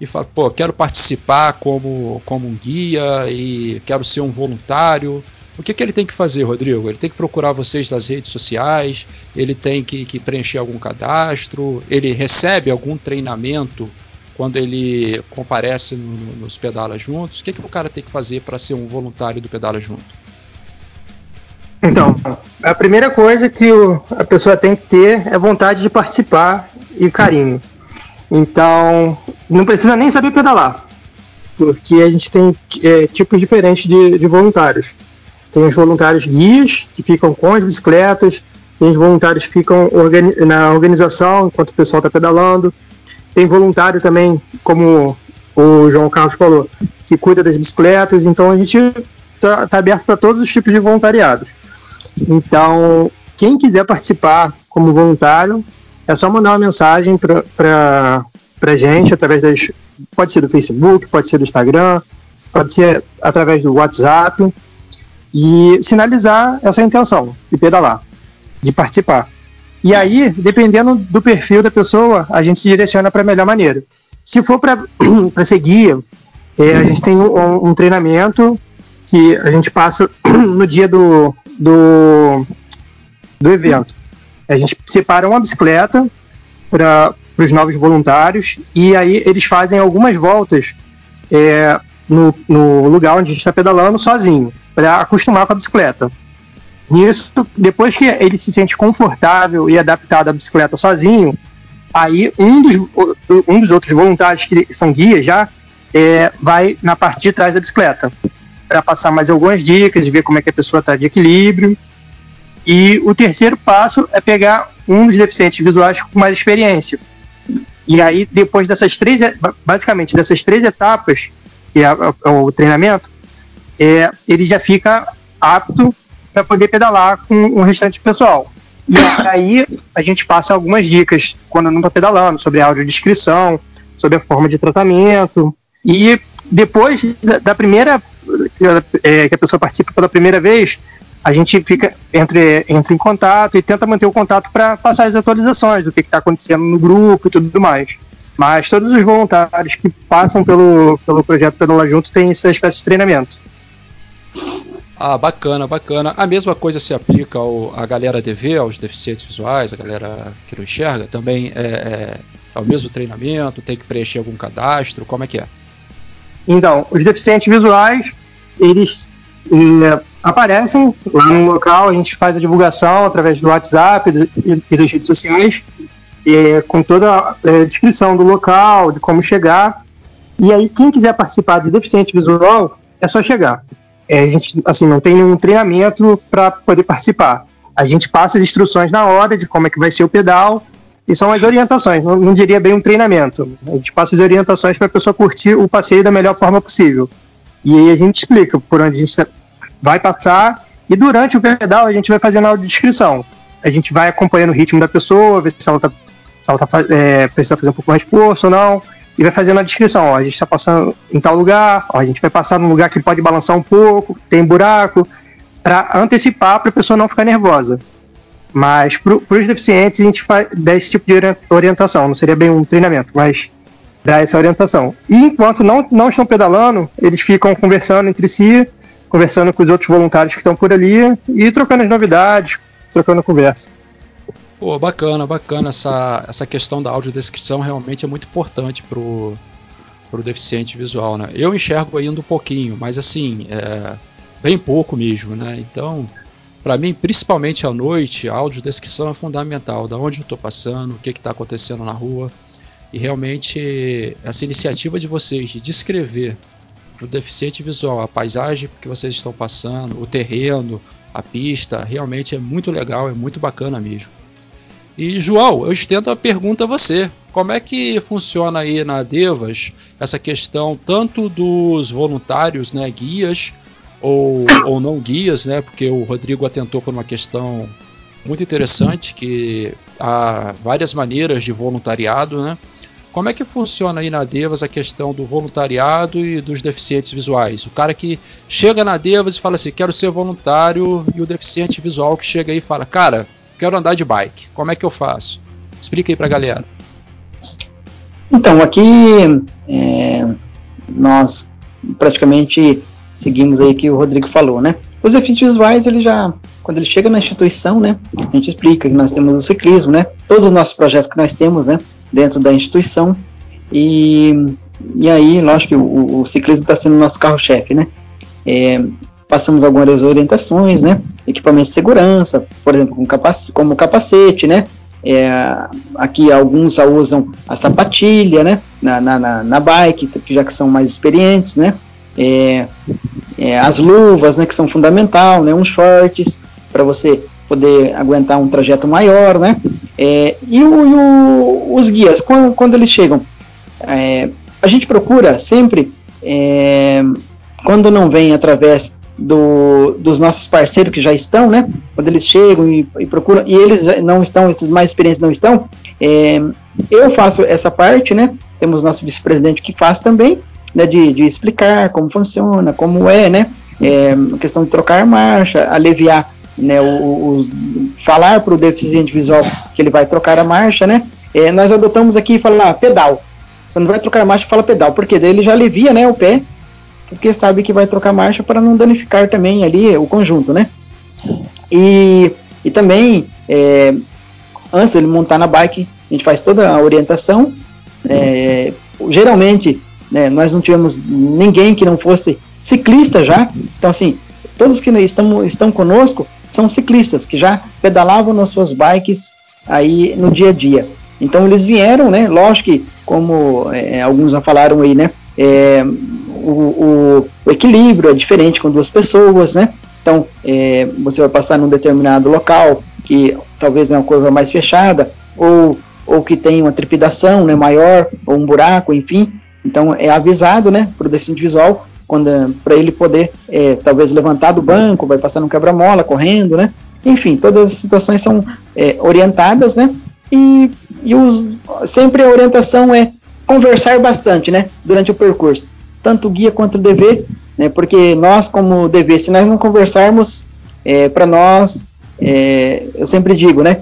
e fala, pô, quero participar como, como um guia e quero ser um voluntário, O que, que ele tem que fazer, Rodrigo? Ele tem que procurar vocês nas redes sociais, ele tem que, que preencher algum cadastro, ele recebe algum treinamento quando ele comparece no, nos Pedala Juntos? O que, que o cara tem que fazer para ser um voluntário do Pedala Junto? Então, a primeira coisa que o, a pessoa tem que ter é vontade de participar e carinho. Então, não precisa nem saber pedalar, porque a gente tem é, tipos diferentes de, de, voluntários. Tem os voluntários guias, que ficam com as bicicletas, tem os voluntários que ficam organi na organização enquanto o pessoal está pedalando. Tem voluntário também, como o João Carlos falou, que cuida das bicicletas. Então, a gente está tá aberto para todos os tipos de voluntariados. Então, quem quiser participar como voluntário, é só mandar uma mensagem para a gente através das. Pode ser do Facebook, pode ser do Instagram, pode ser através do WhatsApp e sinalizar essa intenção de pedalar, de participar. E aí, dependendo do perfil da pessoa, a gente direciona para a melhor maneira. Se for para seguir, é, a gente tem um, um, treinamento que a gente passa no dia do, do, do evento. A gente separa uma bicicleta para os novos voluntários e aí eles fazem algumas voltas é, no, no lugar onde a gente está pedalando sozinho, para acostumar com a bicicleta. Nisso, depois que ele se sente confortável e adaptado à bicicleta sozinho, aí um dos, um dos outros voluntários que são guias já é, vai na parte de trás da bicicleta para passar mais algumas dicas, ver como é que a pessoa está de equilíbrio. E o terceiro passo é pegar um dos deficientes visuais com mais experiência. E aí, depois dessas três, basicamente dessas três etapas, que é, é o treinamento, é, ele já fica apto para poder pedalar com o restante pessoal. E aí a gente passa algumas dicas quando não está pedalando, sobre a audiodescrição, sobre a forma de tratamento. E depois da primeira é, que a pessoa participa pela primeira vez, a gente fica entre, entra em contato e tenta manter o contato para passar as atualizações do que está acontecendo no grupo e tudo mais. Mas todos os voluntários que passam pelo, pelo projeto Pedala Junto têm essa espécie de treinamento. Ah, bacana, bacana. A mesma coisa se aplica ao, à galera DV, aos deficientes visuais, a galera que não enxerga, também é, é, é o mesmo treinamento, tem que preencher algum cadastro, como é que é? Então, os deficientes visuais, eles é, aparecem lá no local, a gente faz a divulgação através do WhatsApp e, e das redes sociais, é, com toda a é, descrição do local, de como chegar. E aí, quem quiser participar de deficiente visual, é só chegar. É, a gente assim, não tem nenhum treinamento para poder participar. A gente passa as instruções na hora de como é que vai ser o pedal, e são as orientações, não, não diria bem um treinamento. A gente passa as orientações para a pessoa curtir o passeio da melhor forma possível. E aí a gente explica por onde a gente vai passar e durante o pedal a gente vai fazendo a audiodescrição. A gente vai acompanhando o ritmo da pessoa, ver se ela, tá, se ela tá, é, precisa fazer um pouco mais de força ou não, e vai fazendo a descrição. Ó, a gente está passando em tal lugar, ó, a gente vai passar num lugar que pode balançar um pouco, tem buraco, para antecipar para a pessoa não ficar nervosa. Mas para os deficientes a gente faz, dá esse tipo de orientação, não seria bem um treinamento, mas dá essa orientação. E enquanto não, não estão pedalando, eles ficam conversando entre si, conversando com os outros voluntários que estão por ali e trocando as novidades, trocando conversa. Pô, bacana, bacana. Essa, essa questão da audiodescrição realmente é muito importante pro, pro deficiente visual, né? Eu enxergo ainda um pouquinho, mas assim, é, bem pouco mesmo, né? Então, para mim, principalmente à noite, a audiodescrição é fundamental. Da onde eu estou passando, o que está acontecendo na rua. E realmente, essa iniciativa de vocês de descrever para o deficiente visual a paisagem que vocês estão passando, o terreno, a pista, realmente é muito legal, é muito bacana mesmo. E João, eu estendo a pergunta a você. Como é que funciona aí na Devas essa questão tanto dos voluntários, né, guias, ou, ou não guias, né? Porque o Rodrigo atentou por uma questão muito interessante que há várias maneiras de voluntariado, né? Como é que funciona aí na Devas a questão do voluntariado e dos deficientes visuais? O cara que chega na Devas e fala assim, quero ser voluntário, e o deficiente visual que chega aí e fala, cara, quero andar de bike, como é que eu faço? Explica aí pra galera. Então, aqui é, nós praticamente seguimos aí que o Rodrigo falou, né? Os deficientes visuais, ele já, quando ele chega na instituição, né, a gente explica que nós temos o ciclismo, né, todos os nossos projetos que nós temos, né, dentro da instituição, e, e aí, lógico que o, o ciclismo está sendo nosso carro-chefe, né, é, passamos algumas orientações, né, equipamentos de segurança, por exemplo, com capac como capacete, né, é, aqui alguns já usam a sapatilha, né, na, na, na, bike, já que são mais experientes, né, é, é, as luvas, né, que são fundamental, né, uns shorts para você poder aguentar um trajeto maior, né, é, e, o, o, os guias, quando, quando eles chegam, é, a gente procura sempre, é, quando não vem através do, dos nossos parceiros que já estão, né? Quando eles chegam e, e procuram, e eles não estão, esses mais experientes não estão, é, eu faço essa parte, né? Temos nosso vice-presidente que faz também, né? De, de, explicar como funciona, como é, né? É, a questão de trocar marcha, aliviar, né? Os, falar para o deficiente visual que ele vai trocar a marcha, né? É, nós adotamos aqui falar pedal. Quando vai trocar a marcha, fala pedal, porque daí ele já alivia, né? O pé porque sabe que vai trocar marcha para não danificar também ali o conjunto, né? E, e também, é, antes ele montar na bike, a gente faz toda a orientação. É, geralmente, né, nós não tivemos ninguém que não fosse ciclista já. Então, assim, todos que estão, estão conosco são ciclistas, que já pedalavam nas suas bikes aí no dia a dia. Então, eles vieram, né? Lógico que, como é, alguns já falaram aí, né? É, o, o, equilíbrio é diferente com duas pessoas, né? Então, é, você vai passar num determinado local que talvez é uma curva mais fechada, ou, ou que tem uma trepidação né, maior, ou um buraco, enfim. Então, é avisado né, para o deficiente visual para ele poder, é, talvez, levantar do banco, vai passar num quebra-mola, correndo, né? Enfim, todas as situações são é, orientadas, né? E, e os, sempre a orientação é conversar bastante, né? Durante o percurso tanto o guia quanto o DV, né, porque nós, como DV, se nós não conversarmos, é, para nós, é, eu sempre digo, né,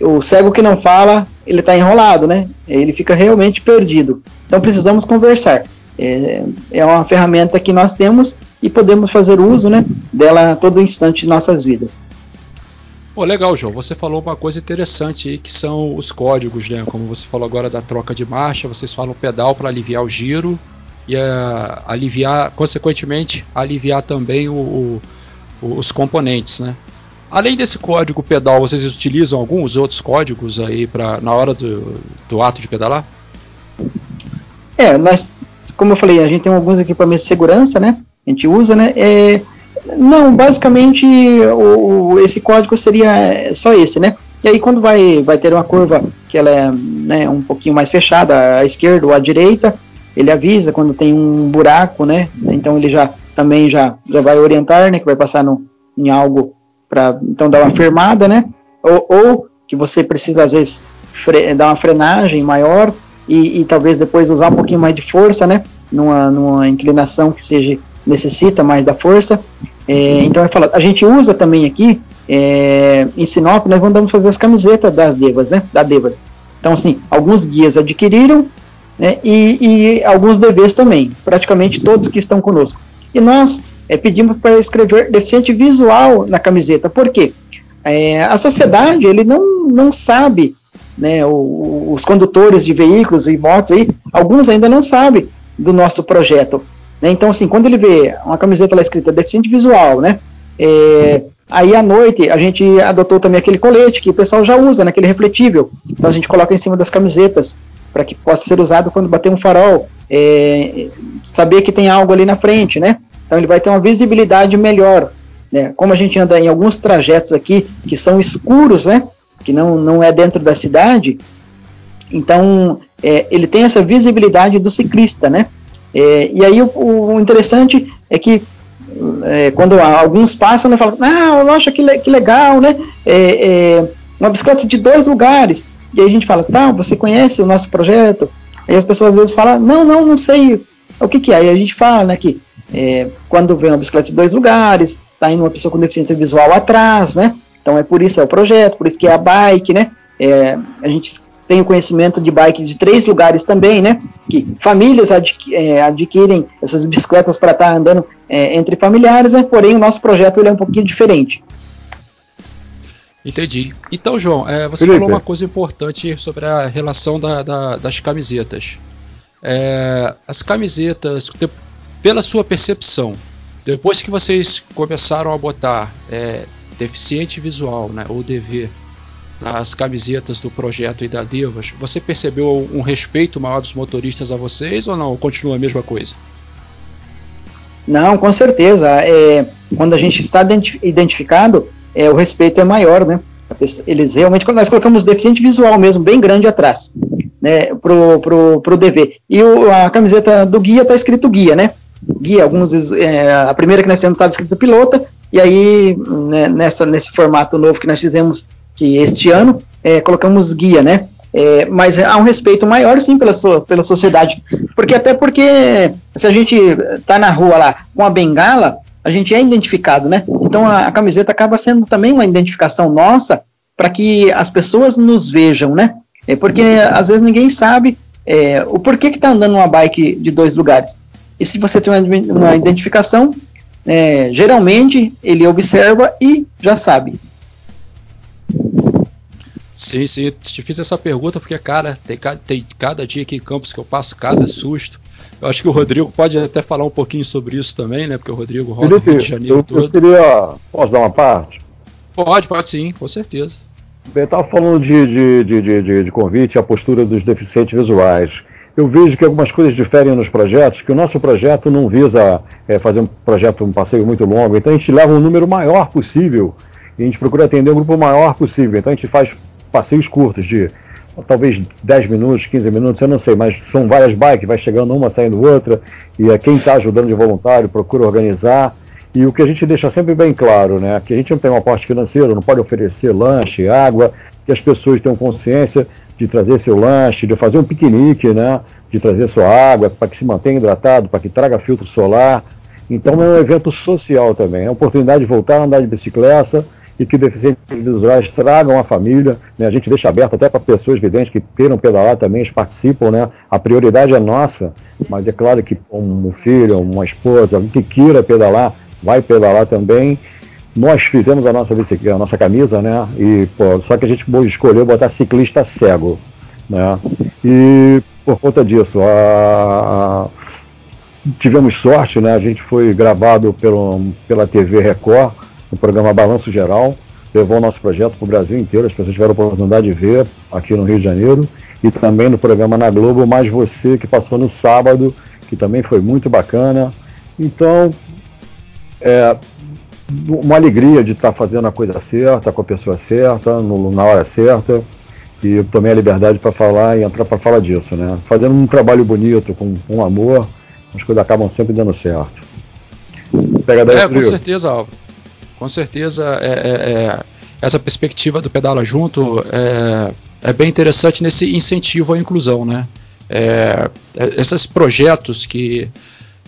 o cego que não fala, ele está enrolado, né, ele fica realmente perdido. Então precisamos conversar. É, é uma ferramenta que nós temos e podemos fazer uso né, dela a todo instante de nossas vidas. Pô, legal, João. Você falou uma coisa interessante aí que são os códigos, né? Como você falou agora da troca de marcha, vocês falam pedal para aliviar o giro, e uh, aliviar, consequentemente, aliviar também o, o, os componentes, né? Além desse código pedal, vocês utilizam alguns outros códigos aí para na hora do, do ato de pedalar? É, nós, como eu falei, a gente tem alguns equipamentos de segurança, né? A gente usa, né? É, não, basicamente o, esse código seria só esse, né? E aí quando vai, vai ter uma curva que ela é né, um pouquinho mais fechada, à esquerda ou à direita, ele avisa quando tem um buraco, né? Então ele já também já, já vai orientar, né? Que vai passar no, em algo para então dar uma firmada, né? Ou, ou, que você precisa às vezes dar uma frenagem maior e, e, talvez depois usar um pouquinho mais de força, né? Numa, numa inclinação que seja necessita mais da força. É, então, falar, a gente usa também aqui é, em Sinop, nós vamos fazer as camisetas das Devas, né? Da Devas. Então, assim, alguns guias adquiriram né, e, e, alguns DVs também, praticamente todos que estão conosco. E nós é, pedimos para escrever deficiente visual na camiseta, por quê? É, a sociedade ele não, não sabe, né, o, os condutores de veículos e motos aí, alguns ainda não sabem do nosso projeto. Né? Então, assim, quando ele vê uma camiseta lá escrita deficiente visual, né, é, Aí à noite a gente adotou também aquele colete que o pessoal já usa, naquele né, refletível. Então a gente coloca em cima das camisetas para que possa ser usado quando bater um farol, é, saber que tem algo ali na frente, né? Então ele vai ter uma visibilidade melhor. Né? Como a gente anda em alguns trajetos aqui que são escuros, né? Que não, não é dentro da cidade, então é, ele tem essa visibilidade do ciclista, né? É, e aí o, o, interessante é que é, quando alguns passam, né, falam, ah, nossa, que, le que legal, né? É, é, uma bicicleta de dois lugares. E aí a gente fala, tá, você conhece o nosso projeto? Aí as pessoas às vezes falam, não, não, não sei o que, que é. Aí a gente fala né, que é, quando vem uma bicicleta de dois lugares, tá indo uma pessoa com deficiência visual atrás, né? Então é por isso é o projeto, por isso que é a bike, né? É, a gente tenho conhecimento de bike de três lugares também, né? Que famílias adqu é, adquirem essas bicicletas para estar tá andando é, entre familiares, né? porém o nosso projeto ele é um pouquinho diferente. Entendi. Então, João, é, você Felipe. falou uma coisa importante sobre a relação da, da, das camisetas. É, as camisetas, pela sua percepção, depois que vocês começaram a botar é, deficiente visual, né, ou DV, nas camisetas do projeto e da Devas, você percebeu um respeito maior dos motoristas a vocês ou não? Continua a mesma coisa? Não, com certeza. É, quando a gente está identificado, é, o respeito é maior, né? Eles realmente, nós colocamos deficiente visual mesmo, bem grande atrás, né, pro, pro, pro DV. E o, a camiseta do guia está escrito guia, né? Guia, alguns, é, a primeira que nós temos estava escrito pilota, e aí né, nessa, nesse formato novo que nós fizemos que este ano, é, colocamos guia, né? É, mas há um respeito maior, sim, pela, so, pela sociedade. Porque até porque se a gente está na rua lá com a bengala, a gente é identificado, né? Então a, a camiseta acaba sendo também uma identificação nossa para que as pessoas nos vejam, né? É porque às vezes ninguém sabe é, o porquê que está andando uma bike de dois lugares. E se você tem uma, uma identificação, é, geralmente ele observa e já sabe. Sim, sim, te fiz essa pergunta porque, cara, tem, tem cada dia aqui em Campos que eu passo cada susto. Eu acho que o Rodrigo pode até falar um pouquinho sobre isso também, né? Porque o Rodrigo roda Felipe, Rio de Janeiro eu, todo. Eu queria. Posso dar uma parte? Pode, pode sim, com certeza. Eu estava falando de, de, de, de, de convite à postura dos deficientes visuais. Eu vejo que algumas coisas diferem nos projetos, que o nosso projeto não visa é, fazer um projeto, um passeio muito longo, então a gente leva um número maior possível e a gente procura atender um grupo maior possível. Então a gente faz passeios curtos de talvez 10 minutos, 15 minutos, eu não sei, mas são várias bikes, vai chegando uma, saindo outra, e é quem está ajudando de voluntário procura organizar. E o que a gente deixa sempre bem claro, né, que a gente não tem um aporte financeiro, não pode oferecer lanche, água, que as pessoas tenham consciência de trazer seu lanche, de fazer um piquenique, né, de trazer sua água, para que se mantenha hidratado, para que traga filtro solar. Então é um evento social também, é uma oportunidade de voltar a andar de bicicleta, e que deficientes visuais tragam a família. Né? A gente deixa aberto até para pessoas videntes que queiram pedalar também, eles participam. Né? A prioridade é nossa, mas é claro que um filho, uma esposa, alguém que queira pedalar, vai pedalar também. Nós fizemos a nossa, a nossa camisa, né? E, pô, só que a gente escolheu botar ciclista cego. Né? E por conta disso, a, a, tivemos sorte, né? A gente foi gravado pelo, pela TV Record no programa Balanço Geral, levou o nosso projeto para o Brasil inteiro, as pessoas tiveram a oportunidade de ver aqui no Rio de Janeiro, e também no programa na Globo, Mais Você, que passou no sábado, que também foi muito bacana. Então, é uma alegria de estar fazendo a coisa certa, com a pessoa certa, no, na hora certa, e eu tomei a liberdade para falar e entrar para falar disso, né? Fazendo um trabalho bonito, com, com amor, as coisas acabam sempre dando certo. Pega é, com certeza, Alvo com certeza é, é, é, essa perspectiva do Pedala Junto é, é, bem interessante nesse incentivo à inclusão, né? É, esses projetos que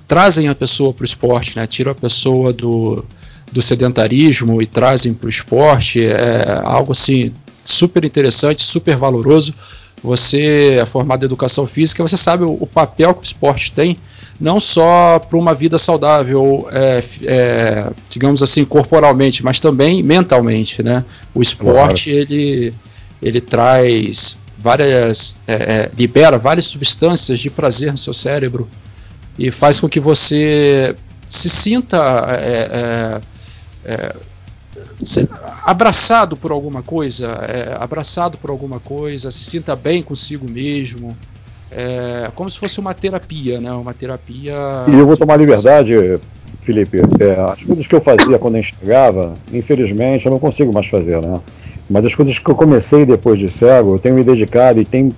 trazem a pessoa para o esporte, né? tiram a pessoa do, do sedentarismo e trazem para o esporte, é algo assim super interessante, super valoroso. Você é formado em educação física, você sabe o, o papel que o esporte tem não só para uma vida saudável, é, é, digamos assim, corporalmente, mas também mentalmente, né? O esporte claro. ele ele traz várias, é, é, libera várias substâncias de prazer no seu cérebro e faz com que você se sinta é, é, abraçado por alguma coisa, abraçado por alguma coisa, se sinta bem consigo mesmo é como se fosse uma terapia, né? Uma terapia. E eu vou tomar liberdade, Felipe. É, as coisas que eu fazia quando enxergava, infelizmente, eu não consigo mais fazer, né? Mas as coisas que eu comecei depois de cego, eu tenho me dedicado e tem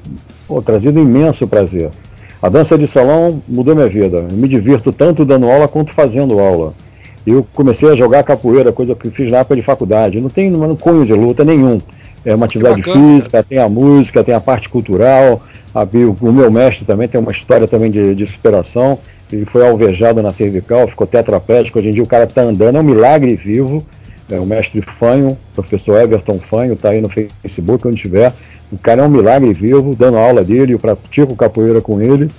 trazido imenso prazer. A dança de salão mudou minha vida. Eu me divirto tanto dando aula quanto fazendo aula. Eu comecei a jogar capoeira, coisa que eu fiz na época de faculdade. Não tem um cunho de luta nenhum. É uma atividade física, tem a música, tem a parte cultural, o meu mestre também tem uma história também de, de superação. Ele foi alvejado na cervical, ficou tetraplégico. Hoje em dia o cara está andando, é um milagre vivo. é o mestre Fanho, professor Everton Fanho, está aí no Facebook, onde tiver. O cara é um milagre vivo, dando aula dele, eu pratico capoeira com ele.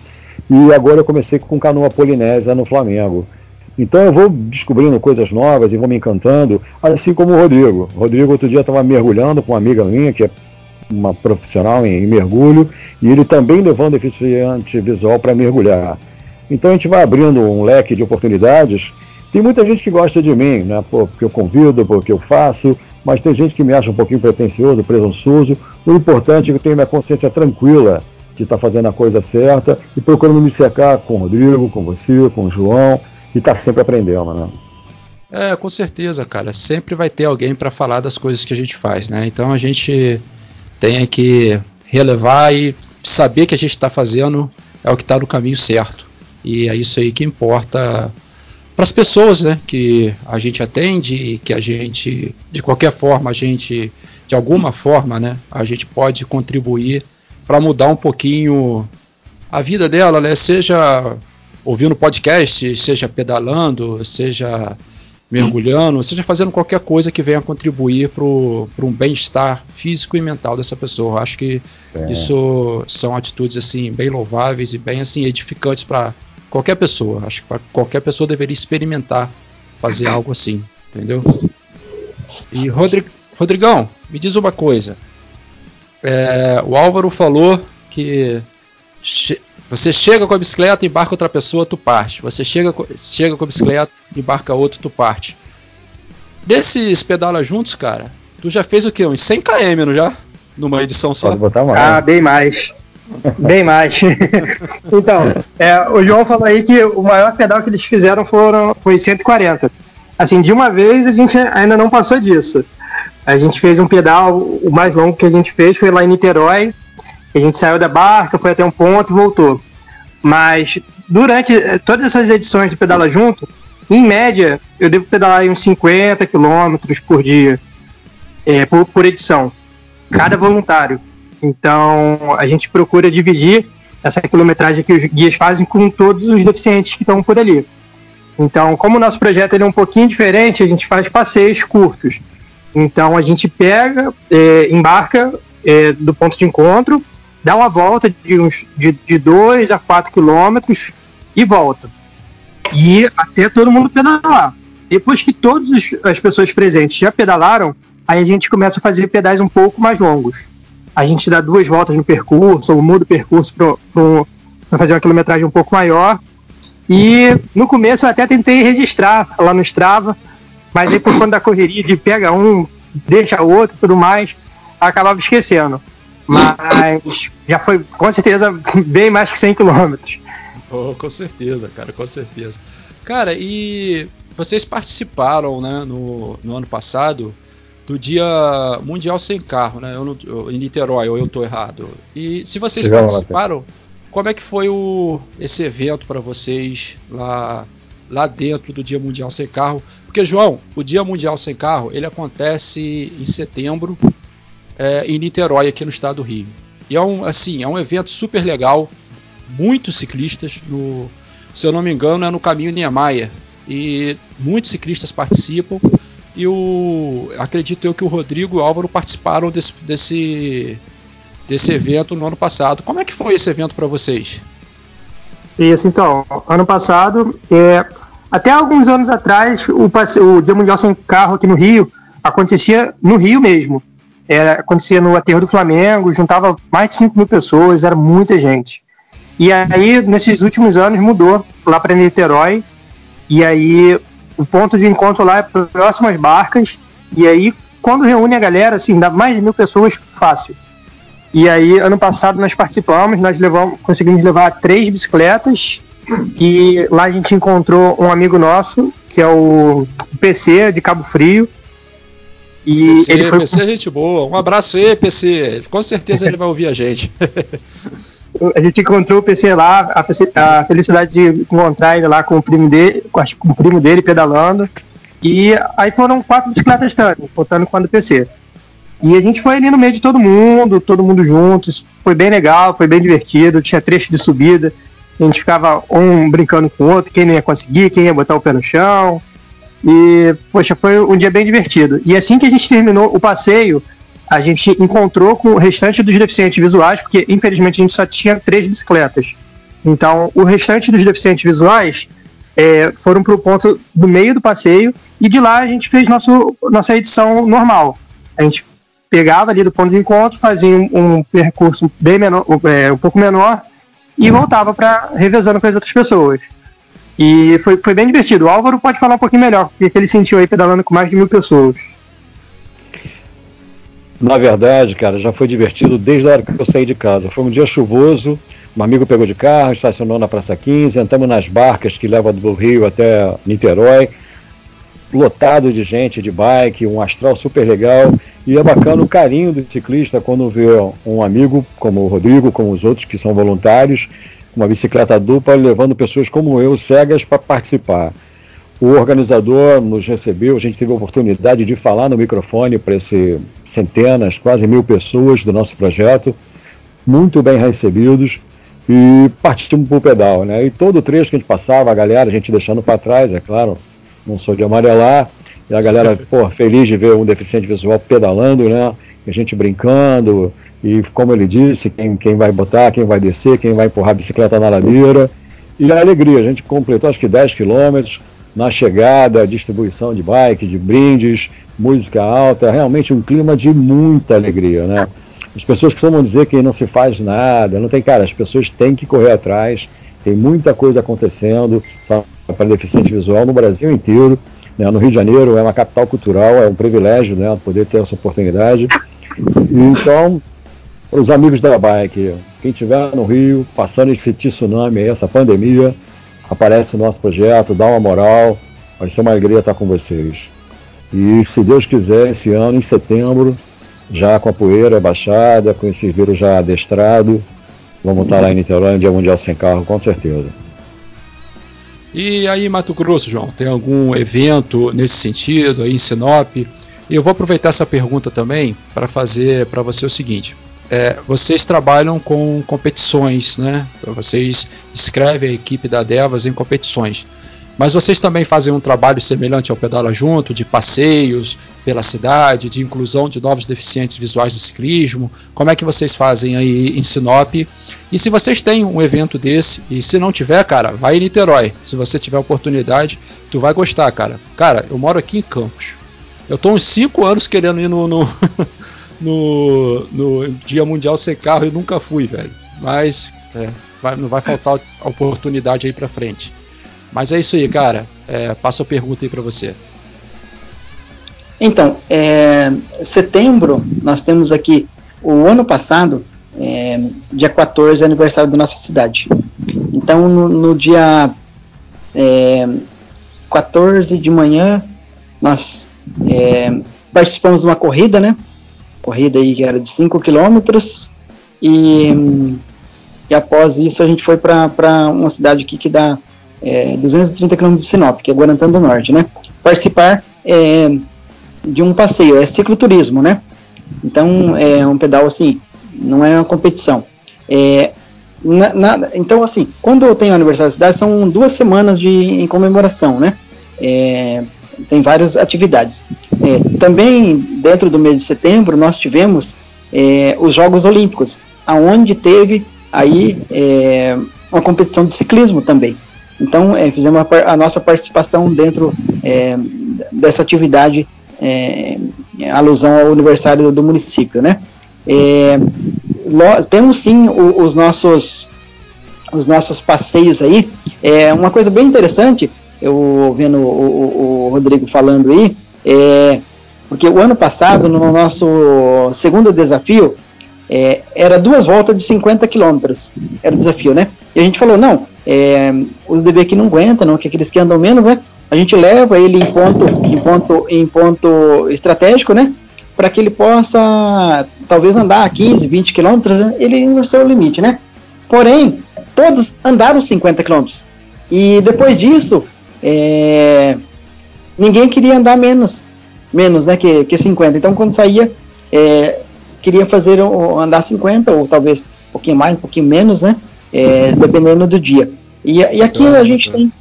E agora eu comecei com canoa polinésia no Flamengo. Então eu vou descobrindo coisas novas e vou me encantando, assim como o Rodrigo. O Rodrigo outro dia estava mergulhando com uma amiga minha, que é uma profissional em, em mergulho, e ele também levando deficiente visual para mergulhar. Então a gente vai abrindo um leque de oportunidades. Tem muita gente que gosta de mim, né? Porque eu convido, porque eu faço, mas tem gente que me acha um pouquinho pretencioso, presunçoso. O importante é que eu tenho minha consciência tranquila de estar tá fazendo a coisa certa e procurando me secar com o Rodrigo, com você, com o João e tá sempre aprendendo, né? É, com certeza, cara. Sempre vai ter alguém para falar das coisas que a gente faz, né? Então a gente tem que relevar e saber que a gente está fazendo é o que está no caminho certo. E é isso aí que importa para as pessoas né, que a gente atende e que a gente, de qualquer forma, a gente, de alguma forma, né, a gente pode contribuir para mudar um pouquinho a vida dela, né, seja ouvindo podcast, seja pedalando, seja mergulhando, seja fazendo qualquer coisa que venha contribuir para um bem-estar físico e mental dessa pessoa. Acho que é. isso são atitudes assim bem louváveis e bem assim edificantes para qualquer pessoa. Acho que qualquer pessoa deveria experimentar fazer algo assim, entendeu? E Rodrig, Rodrigão, me diz uma coisa. É, o Álvaro falou que você chega com a bicicleta, embarca outra pessoa, tu parte. Você chega, chega com a bicicleta, embarca outro, tu parte. Desses pedala juntos, cara, tu já fez o quê? Uns 100 km, não já? Numa edição só? Pode botar mais. Ah, bem mais. bem mais. então, é, o João falou aí que o maior pedal que eles fizeram foram, foi 140. Assim, de uma vez a gente ainda não passou disso. A gente fez um pedal, o mais longo que a gente fez foi lá em Niterói, a gente saiu da barca, foi até um ponto e voltou. Mas durante eh, todas essas edições do Pedala Junto, em média, eu devo pedalar uns 50 quilômetros por dia, é, por, por edição, cada voluntário. Então, a gente procura dividir essa quilometragem que os guias fazem com todos os deficientes que estão por ali. Então, como o nosso projeto ele é um pouquinho diferente, a gente faz passeios curtos. Então, a gente pega, é, embarca é, do ponto de encontro, dá uma volta de uns de, de 2 a 4 quilômetros e volta. E até todo mundo pedalar. Depois que todas as pessoas presentes já pedalaram, aí a gente começa a fazer pedais um pouco mais longos. A gente dá duas voltas no percurso, ou muda o percurso para fazer uma quilometragem um pouco maior. E no começo eu até tentei registrar lá no Strava, mas aí por conta da correria de pega um, deixa outro tudo mais, acabava esquecendo. Mas já foi com certeza bem mais que 100 quilômetros. Oh, com certeza, cara, com certeza. Cara, e vocês participaram, né, no, no ano passado do Dia Mundial Sem Carro, né, eu não, eu, em Niterói, ou eu estou errado. E se vocês participaram, como é que foi o, esse evento para vocês lá, lá dentro do Dia Mundial Sem Carro? Porque, João, o Dia Mundial Sem Carro, ele acontece em setembro, é, em Niterói, aqui no estado do Rio. E é um, assim, é um evento super legal, muitos ciclistas, no, se eu não me engano, é no caminho Niemeyer. E muitos ciclistas participam. E o, acredito eu que o Rodrigo e o Álvaro participaram desse, desse, desse evento no ano passado. Como é que foi esse evento para vocês? Isso, então, ano passado, é, até alguns anos atrás, o, o Dia Mundial Sem Carro aqui no Rio acontecia no Rio mesmo era, acontecia no aterro do Flamengo, juntava mais de 5 mil pessoas, era muita gente. E aí, nesses últimos anos, mudou lá para Niterói, e aí o ponto de encontro lá é próximo às barcas, e aí quando reúne a galera, assim, dá mais de mil pessoas fácil. E aí, ano passado nós participamos, nós levamos, conseguimos levar três bicicletas, e lá a gente encontrou um amigo nosso, que é o PC de Cabo Frio, e PC, ele foi... PC é gente boa. Um abraço aí, PC. Com certeza ele vai ouvir a gente. a gente encontrou o PC lá, a, felicidade de encontrar ele lá com o primo dele, com o primo dele pedalando. E aí foram quatro bicicletas também, contando com a do PC. E a gente foi ali no meio de todo mundo, todo mundo juntos. Foi bem legal, foi bem divertido. Tinha trecho de subida. A gente ficava um brincando com o outro, quem não ia conseguir, quem ia botar o pé no chão. E, poxa, foi um dia bem divertido. E assim que a gente terminou o passeio, a gente encontrou com o restante dos deficientes visuais, porque infelizmente a gente só tinha três bicicletas. Então, o restante dos deficientes visuais é, foram para o ponto do meio do passeio e de lá a gente fez nosso, nossa edição normal. A gente pegava ali do ponto de encontro, fazia um, um percurso bem menor, é, um pouco menor e voltava para revezando com as outras pessoas. E foi, foi bem divertido. O Álvaro pode falar um pouquinho melhor, o que ele sentiu aí pedalando com mais de mil pessoas. Na verdade, cara, já foi divertido desde a hora que eu saí de casa. Foi um dia chuvoso, um amigo pegou de carro, estacionou na Praça 15, entramos nas barcas que levam do Rio até Niterói, lotado de gente, de bike, um astral super legal. E é bacana o carinho do ciclista quando vê um amigo como o Rodrigo, como os outros que são voluntários, uma bicicleta dupla, levando pessoas como eu, cegas, para participar. O organizador nos recebeu, a gente teve a oportunidade de falar no microfone para esse centenas, quase mil pessoas do nosso projeto, muito bem recebidos e partimos para o pedal, né? E todo o trecho que a gente passava, a galera, a gente deixando para trás, é claro, não sou de amarelar, e a galera, pô, feliz de ver um deficiente visual pedalando, né? A gente brincando, e como ele disse, quem, quem vai botar, quem vai descer, quem vai empurrar a bicicleta na ladeira. E a alegria, a gente completou acho que 10 quilômetros, na chegada, distribuição de bike, de brindes, música alta, realmente um clima de muita alegria, né? As pessoas costumam dizer que não se faz nada, não tem, cara, as pessoas têm que correr atrás, tem muita coisa acontecendo para deficiente visual no Brasil inteiro. Né? No Rio de Janeiro é uma capital cultural, é um privilégio né, poder ter essa oportunidade. Então, os amigos da bike, quem estiver no Rio, passando esse tsunami, essa pandemia, aparece o nosso projeto, dá uma moral, vai ser uma alegria estar com vocês. E se Deus quiser, esse ano, em setembro, já com a poeira baixada, com esse vírus já adestrado. Vamos estar lá em Niterói no Dia Mundial Sem Carro, com certeza. E aí, Mato Grosso, João, tem algum evento nesse sentido aí em Sinop? E eu vou aproveitar essa pergunta também para fazer para você o seguinte: é, vocês trabalham com competições, né? Vocês escrevem a equipe da Devas em competições. Mas vocês também fazem um trabalho semelhante ao Pedala Junto, de passeios pela cidade, de inclusão de novos deficientes visuais no ciclismo. Como é que vocês fazem aí em Sinop? E se vocês têm um evento desse, e se não tiver, cara, vai em Niterói. Se você tiver oportunidade, tu vai gostar, cara. Cara, eu moro aqui em Campos. Eu tô uns 5 anos querendo ir no, no, no, no, Dia Mundial Sem Carro e nunca fui, velho. Mas é, vai, não vai faltar a oportunidade aí pra frente. Mas é isso aí, cara. É, passo a pergunta aí para você. Então, é, setembro, nós temos aqui o ano passado, é, dia 14, é aniversário da nossa cidade. Então, no, no dia é, 14 de manhã, nós é, participamos de uma corrida, né? Corrida aí que era de 5 quilômetros. E, e após isso, a gente foi para uma cidade aqui que dá é, 230 km de Sinop, que é Guarantã do Norte, né? Participar é, de um passeio, é cicloturismo, né? Então é um pedal assim, não é uma competição. É, na, na, então assim, quando eu tenho aniversário da cidade são duas semanas de em comemoração, né? É, tem várias atividades. É, também dentro do mês de setembro nós tivemos é, os Jogos Olímpicos, aonde teve aí é, uma competição de ciclismo também. Então, é, fizemos a, a, nossa participação dentro é, dessa atividade, é, alusão ao aniversário do município, né? Temos sim o, os nossos os nossos passeios aí. É uma coisa bem interessante, eu vendo o, o, o Rodrigo falando aí, é, porque o ano passado, no nosso segundo desafio, é, era duas voltas de 50 quilômetros. Era o desafio, né? E a gente falou, não, é, o bebê aqui não aguenta, não, que aqueles que andam menos, né? A gente leva ele em ponto, em ponto, em ponto estratégico, né? Para que ele possa, talvez, andar 15, 20 quilômetros, né? ele no seu limite, né? Porém, todos andaram 50 quilômetros. E depois disso, é, ninguém queria andar menos, menos, né? Que, que 50. Então, quando saía, é, queria fazer andar 50 ou talvez um pouquinho mais, um pouquinho menos, né? É, dependendo do dia. E, e aqui a gente tem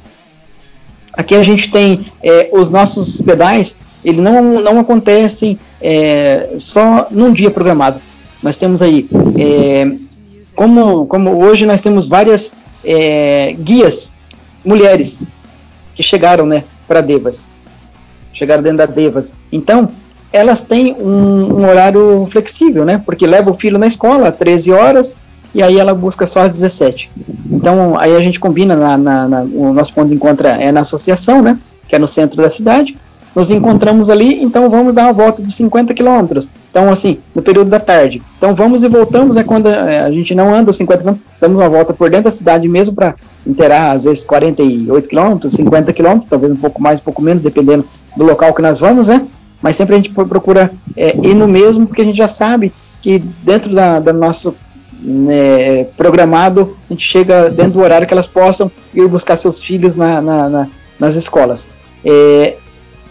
Aqui a gente tem é, os nossos pedais, ele não, não acontecem é, só num dia programado. Nós temos aí, é, como, como hoje nós temos várias guias mulheres que chegaram né, para Devas, chegaram dentro da Devas. Então, elas têm um, um, horário flexível, né? Porque leva o filho na escola, 13 horas, e aí ela busca só às 17. Então, aí a gente combina, na, na, na, o nosso ponto de encontro é na associação, né? Que é no centro da cidade. Nos encontramos ali, então vamos dar uma volta de 50 quilômetros. Então, assim, no período da tarde. Então, vamos e voltamos, é quando é, a gente não anda 50 quilômetros, damos uma volta por dentro da cidade mesmo para inteirar, às vezes, 48 quilômetros, 50 quilômetros, talvez um pouco mais, um pouco menos, dependendo do local que nós vamos, né? Mas sempre a gente procura é, ir no mesmo, porque a gente já sabe que dentro da, da nosso né, programado, a gente chega dentro do horário que elas possam ir buscar seus filhos na, na, na, nas escolas. É,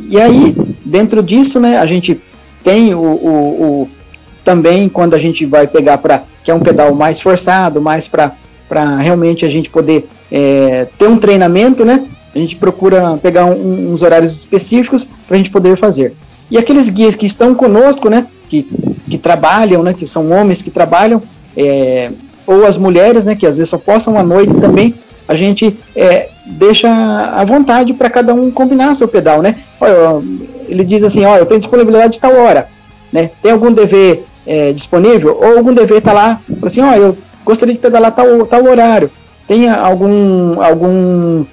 e aí, dentro disso, né, a gente tem o, o, o também quando a gente vai pegar para que é um pedal mais forçado, mais para realmente a gente poder é, ter um treinamento, né? A gente procura pegar um, uns horários específicos para a gente poder fazer. E aqueles guias que estão conosco, né? Que, que trabalham, né? Que são homens que trabalham, é, ou as mulheres, né, que às vezes só postam à noite também, a gente é, deixa à vontade para cada um combinar seu pedal, né? Olha, ele diz assim, ó, eu tenho disponibilidade de tal hora, né? Tem algum dever é, disponível? Ou algum dever está lá, assim, ó, eu gostaria de pedalar tal, tal horário. Tem algum algum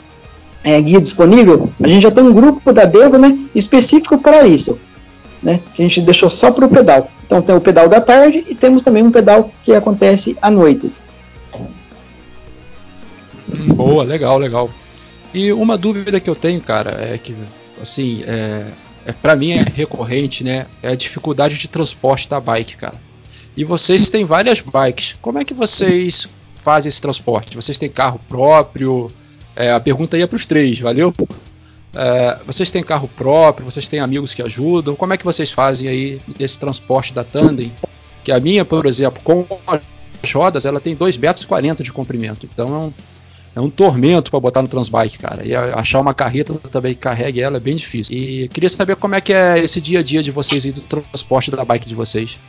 é, guia disponível? A gente já tem um grupo da Devo, né, específico para isso né, que a gente deixou só para o pedal. Então tem o pedal da tarde e temos também um pedal que acontece à noite. Boa, legal, legal. E uma dúvida que eu tenho, cara, é que assim, é, é para mim é recorrente, né? É a dificuldade de transporte da bike, cara. E vocês têm várias bikes. Como é que vocês fazem esse transporte? Vocês têm carro próprio? É, a pergunta aí é para os três, valeu? É, vocês têm carro próprio, vocês têm amigos que ajudam. Como é que vocês fazem aí esse transporte da Tandem? Que a minha, por exemplo, com as rodas, ela tem 2,40 metros de comprimento. Então é um, tormento para botar no Transbike, cara. E achar uma carreta também que carregue ela é bem difícil. E queria saber como é que é esse dia a dia de vocês e do transporte da bike de vocês.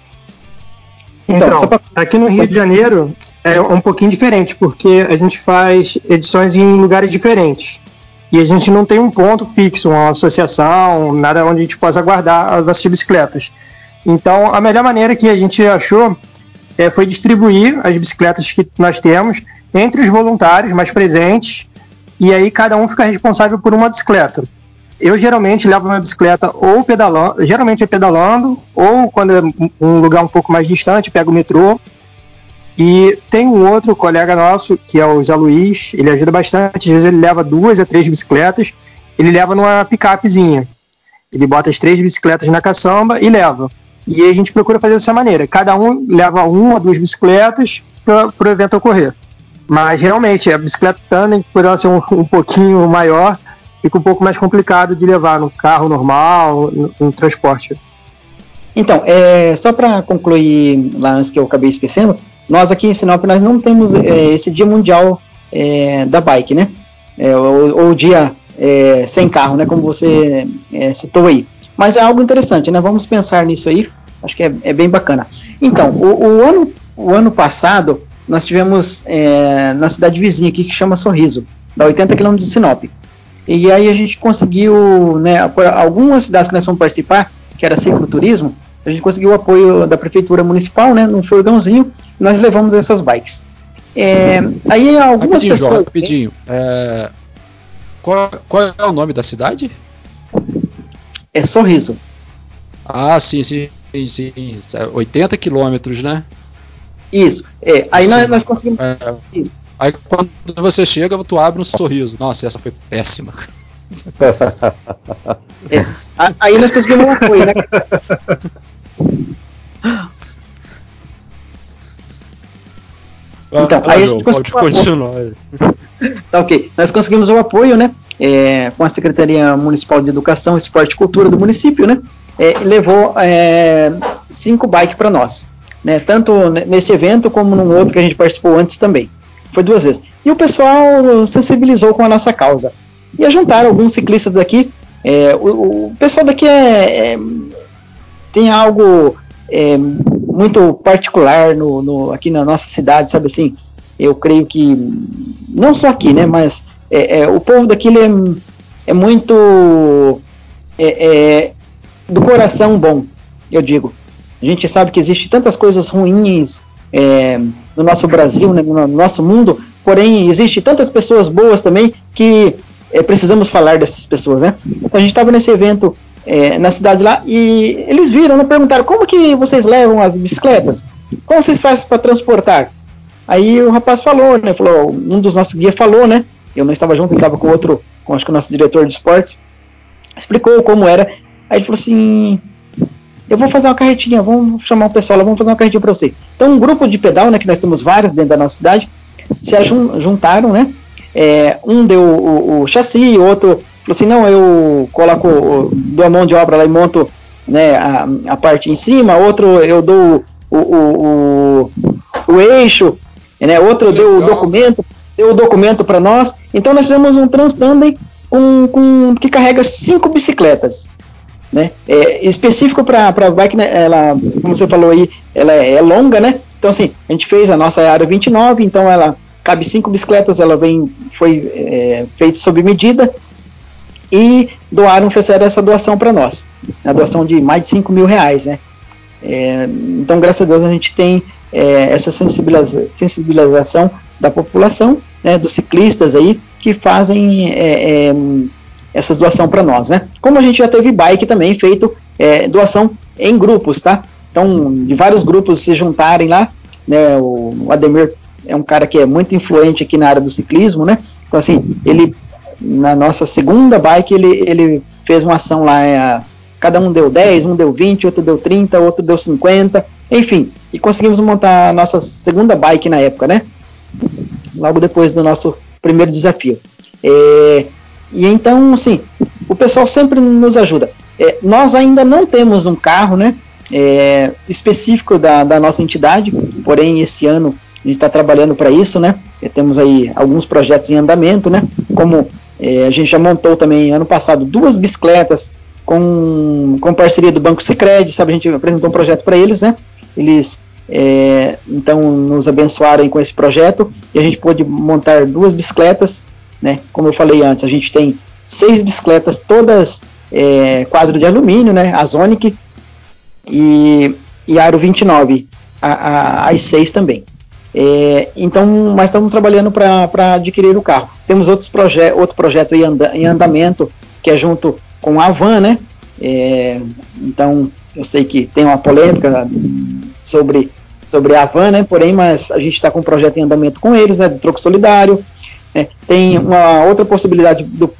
Então, então aqui no Rio de Janeiro é um pouquinho diferente, porque a gente faz edições em lugares diferentes e a gente não tem um ponto fixo, uma associação, nada onde a gente possa guardar as nossas bicicletas. Então, a melhor maneira que a gente achou é, foi distribuir as bicicletas que nós temos entre os voluntários mais presentes, e aí cada um fica responsável por uma bicicleta. Eu geralmente levo minha bicicleta ou pedalando, geralmente é pedalando, ou quando é um lugar um pouco mais distante, pego o metrô, e tem um outro colega nosso, que é o Zé Luiz, ele ajuda bastante, às vezes ele leva duas a três bicicletas, ele leva numa picapezinha. Ele bota as três bicicletas na caçamba e leva. E a gente procura fazer dessa maneira. Cada um leva uma ou duas bicicletas para o evento ocorrer. Mas realmente a bicicleta tandem, por ela ser um, um, pouquinho maior, fica um pouco mais complicado de levar no carro normal, no, no transporte. Então, é, só para concluir lá antes que eu acabei esquecendo, nós aqui em Sinop nós não temos é, esse dia mundial é, da bike, né? É, ou, o dia é, sem carro, né? Como você é, citou aí. Mas é algo interessante, né? Vamos pensar nisso aí. Acho que é, bem bacana. Então, o, o, ano, o ano passado nós tivemos na cidade vizinha aqui que chama Sorriso, da 80 km de Sinop. E aí a gente conseguiu, né? Algumas cidades que nós fomos participar, que era cicloturismo, a gente conseguiu o apoio da prefeitura municipal, né, num furgãozinho, nós levamos essas bikes. É, aí algumas rapidinho, pessoas. João, rapidinho. É, qual, qual é o nome da cidade? É Sorriso. Ah, sim, sim, sim. 80 quilômetros, né? Isso. É, aí nós, nós conseguimos. É, Isso. Aí quando você chega, tu abre um sorriso. Nossa, essa foi péssima. É, aí nós conseguimos um apoio, né? Então, aí João, pode continuar. Tá ok. Nós conseguimos o apoio, né? É, com a Secretaria Municipal de Educação, Esporte e Cultura do município, né? É, levou é, cinco bikes para nós, né? Tanto nesse evento como num outro que a gente participou antes também. Foi duas vezes. E o pessoal sensibilizou com a nossa causa. e a juntar alguns ciclistas daqui. É, o, o, pessoal daqui é, é tem algo é, muito particular no, no, aqui na nossa cidade, sabe assim? Eu creio que não só aqui, né? Mas é, é, o povo daqui é, é muito é, do coração bom, eu digo. A gente sabe que existe tantas coisas ruins no nosso Brasil, né, no nosso mundo, porém existe tantas pessoas boas também que precisamos falar dessas pessoas, né? Então, a gente estava nesse evento é, na cidade lá e eles viram, né, perguntaram como que vocês levam as bicicletas? Como vocês fazem para transportar? Aí o rapaz falou, né, falou, um dos nossos guias falou, né, eu não estava junto, ele estava com outro, com acho que o nosso diretor de esportes, explicou como era. Aí ele falou assim, eu vou fazer uma carretinha, vamos chamar o pessoal lá, vamos fazer uma carretinha para você. Então um grupo de pedal, né, que nós temos vários dentro da nossa cidade, se juntaram, né, é, um deu o, o chassi, outro Falou assim, não, eu coloco, dou a mão de obra lá e monto né, a, a parte em cima, outro eu dou o, o, o, o eixo, né, outro deu o documento, deu o documento para nós. Então nós fizemos um transtandem com, com, que carrega cinco bicicletas. Né? É, específico para a bike, né, ela, como você falou aí, ela é, é, longa, né? Então assim, a gente fez a nossa área 29, então ela cabe cinco bicicletas, ela vem, foi é, feita sob medida, e doaram, fizeram essa doação para nós, a doação de mais de 5 mil reais, né? É, então, graças a Deus, a gente tem é, essa sensibiliza sensibilização da população, né, dos ciclistas aí, que fazem é, é essas doação para nós, né? Como a gente já teve bike também feito é, doação em grupos, tá? Então, de vários grupos se juntarem lá, né? O, o Ademir é um cara que é muito influente aqui na área do ciclismo, né? Então, assim, ele na nossa segunda bike, ele, ele fez uma ação lá, é, cada um deu 10, um deu 20, outro deu 30, outro deu 50, enfim, e conseguimos montar a nossa segunda bike na época, né? Logo depois do nosso primeiro desafio. É, e então, assim, o pessoal sempre nos ajuda. É, nós ainda não temos um carro, né? É, específico da, da nossa entidade, porém esse ano a gente está trabalhando para isso, né? E temos aí alguns projetos em andamento, né? Como é, a gente já montou também ano passado duas bicicletas com, com parceria do Banco Sicredi, sabe? A gente apresentou um projeto para eles, né? Eles é, então nos abençoaram com esse projeto e a gente pôde montar duas bicicletas, né? Como eu falei antes, a gente tem seis bicicletas, todas é, quadro de alumínio, né? A Zonic e, e Aro 29, a, a, as seis também. É, então, mas estamos trabalhando para adquirir o carro. Temos outros proje outro projeto em, anda em, andamento, que é junto com a Van, né? É, então, eu sei que tem uma polêmica sobre, sobre a Van, né? Porém, mas a gente está com um projeto em andamento com eles, né? Do troco solidário. Né? Tem uma outra possibilidade do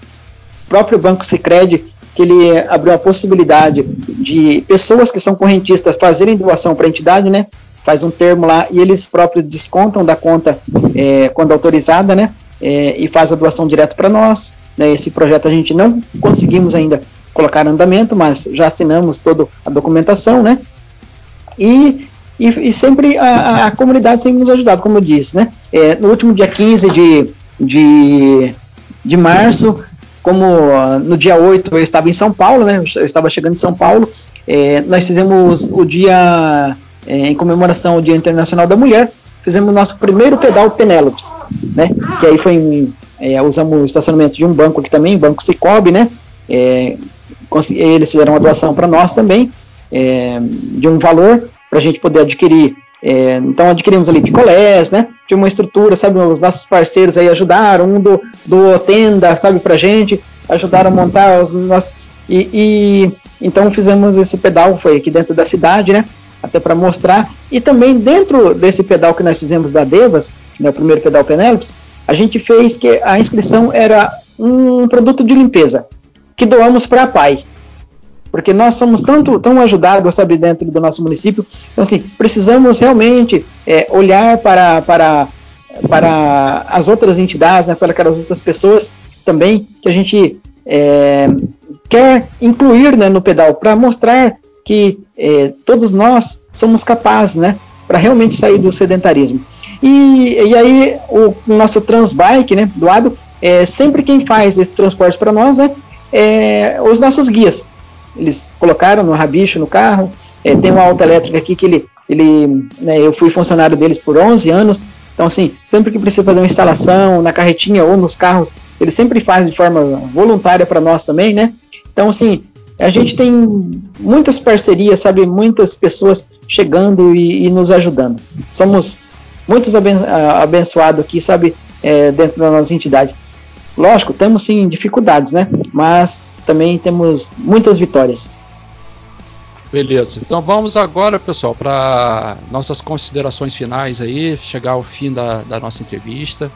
próprio Banco Sicredi que ele abriu a possibilidade de pessoas que são correntistas fazerem doação para a entidade, né? faz um termo lá e eles próprios descontam da conta é, quando autorizada, né? É, e faz a doação direto para nós. Né, esse projeto a gente não conseguimos ainda colocar em andamento, mas já assinamos toda a documentação, né? E, e, e sempre a, a, comunidade sempre nos ajudado, como eu disse, né? É, no último dia 15 de, de, de março, como no dia 8 eu estava em São Paulo, né? Eu estava chegando em São Paulo, é, nós fizemos o dia é, em comemoração ao Dia Internacional da Mulher, fizemos o nosso primeiro pedal Penélopes, né? Que aí foi em, é, usamos o estacionamento de um banco aqui também, Banco Cicobi, né? É, eles fizeram uma doação para nós também, é, de um valor para a gente poder adquirir. É, então adquirimos ali picolés, né? De uma estrutura, sabe? Os nossos parceiros aí ajudaram, um do, do tenda, sabe, para gente, ajudaram a montar os nossos. E, e então fizemos esse pedal, foi aqui dentro da cidade, né? até para mostrar. E também dentro desse pedal que nós fizemos da Devas, né, o primeiro pedal Penelopes, a gente fez que a inscrição era um produto de limpeza que doamos para a PAI. Porque nós somos tanto, tão ajudados, sabe, dentro do nosso município. Então, assim, precisamos realmente é, olhar para, para, para as outras entidades, né, para aquelas outras pessoas também, que a gente é, quer incluir né, no pedal, para mostrar que é, todos nós somos capazes, né, para realmente sair do sedentarismo. E, e aí o nosso Transbike, né, doado, é, sempre quem faz esse transporte para nós né, é os nossos guias. Eles colocaram no rabicho no carro, é, tem uma alta elétrica aqui que ele, ele né, eu fui funcionário deles por 11 anos, então assim, sempre que precisa fazer uma instalação na carretinha ou nos carros, ele sempre faz de forma voluntária para nós também, né? Então assim, a gente tem muitas parcerias, sabe, muitas pessoas chegando e, e nos ajudando. Somos muitos abençoados aqui, sabe, é, dentro da nossa entidade. Lógico, temos sim dificuldades, né? Mas também temos muitas vitórias. Beleza, então vamos agora, pessoal, para nossas considerações finais aí, chegar ao fim da, da nossa entrevista.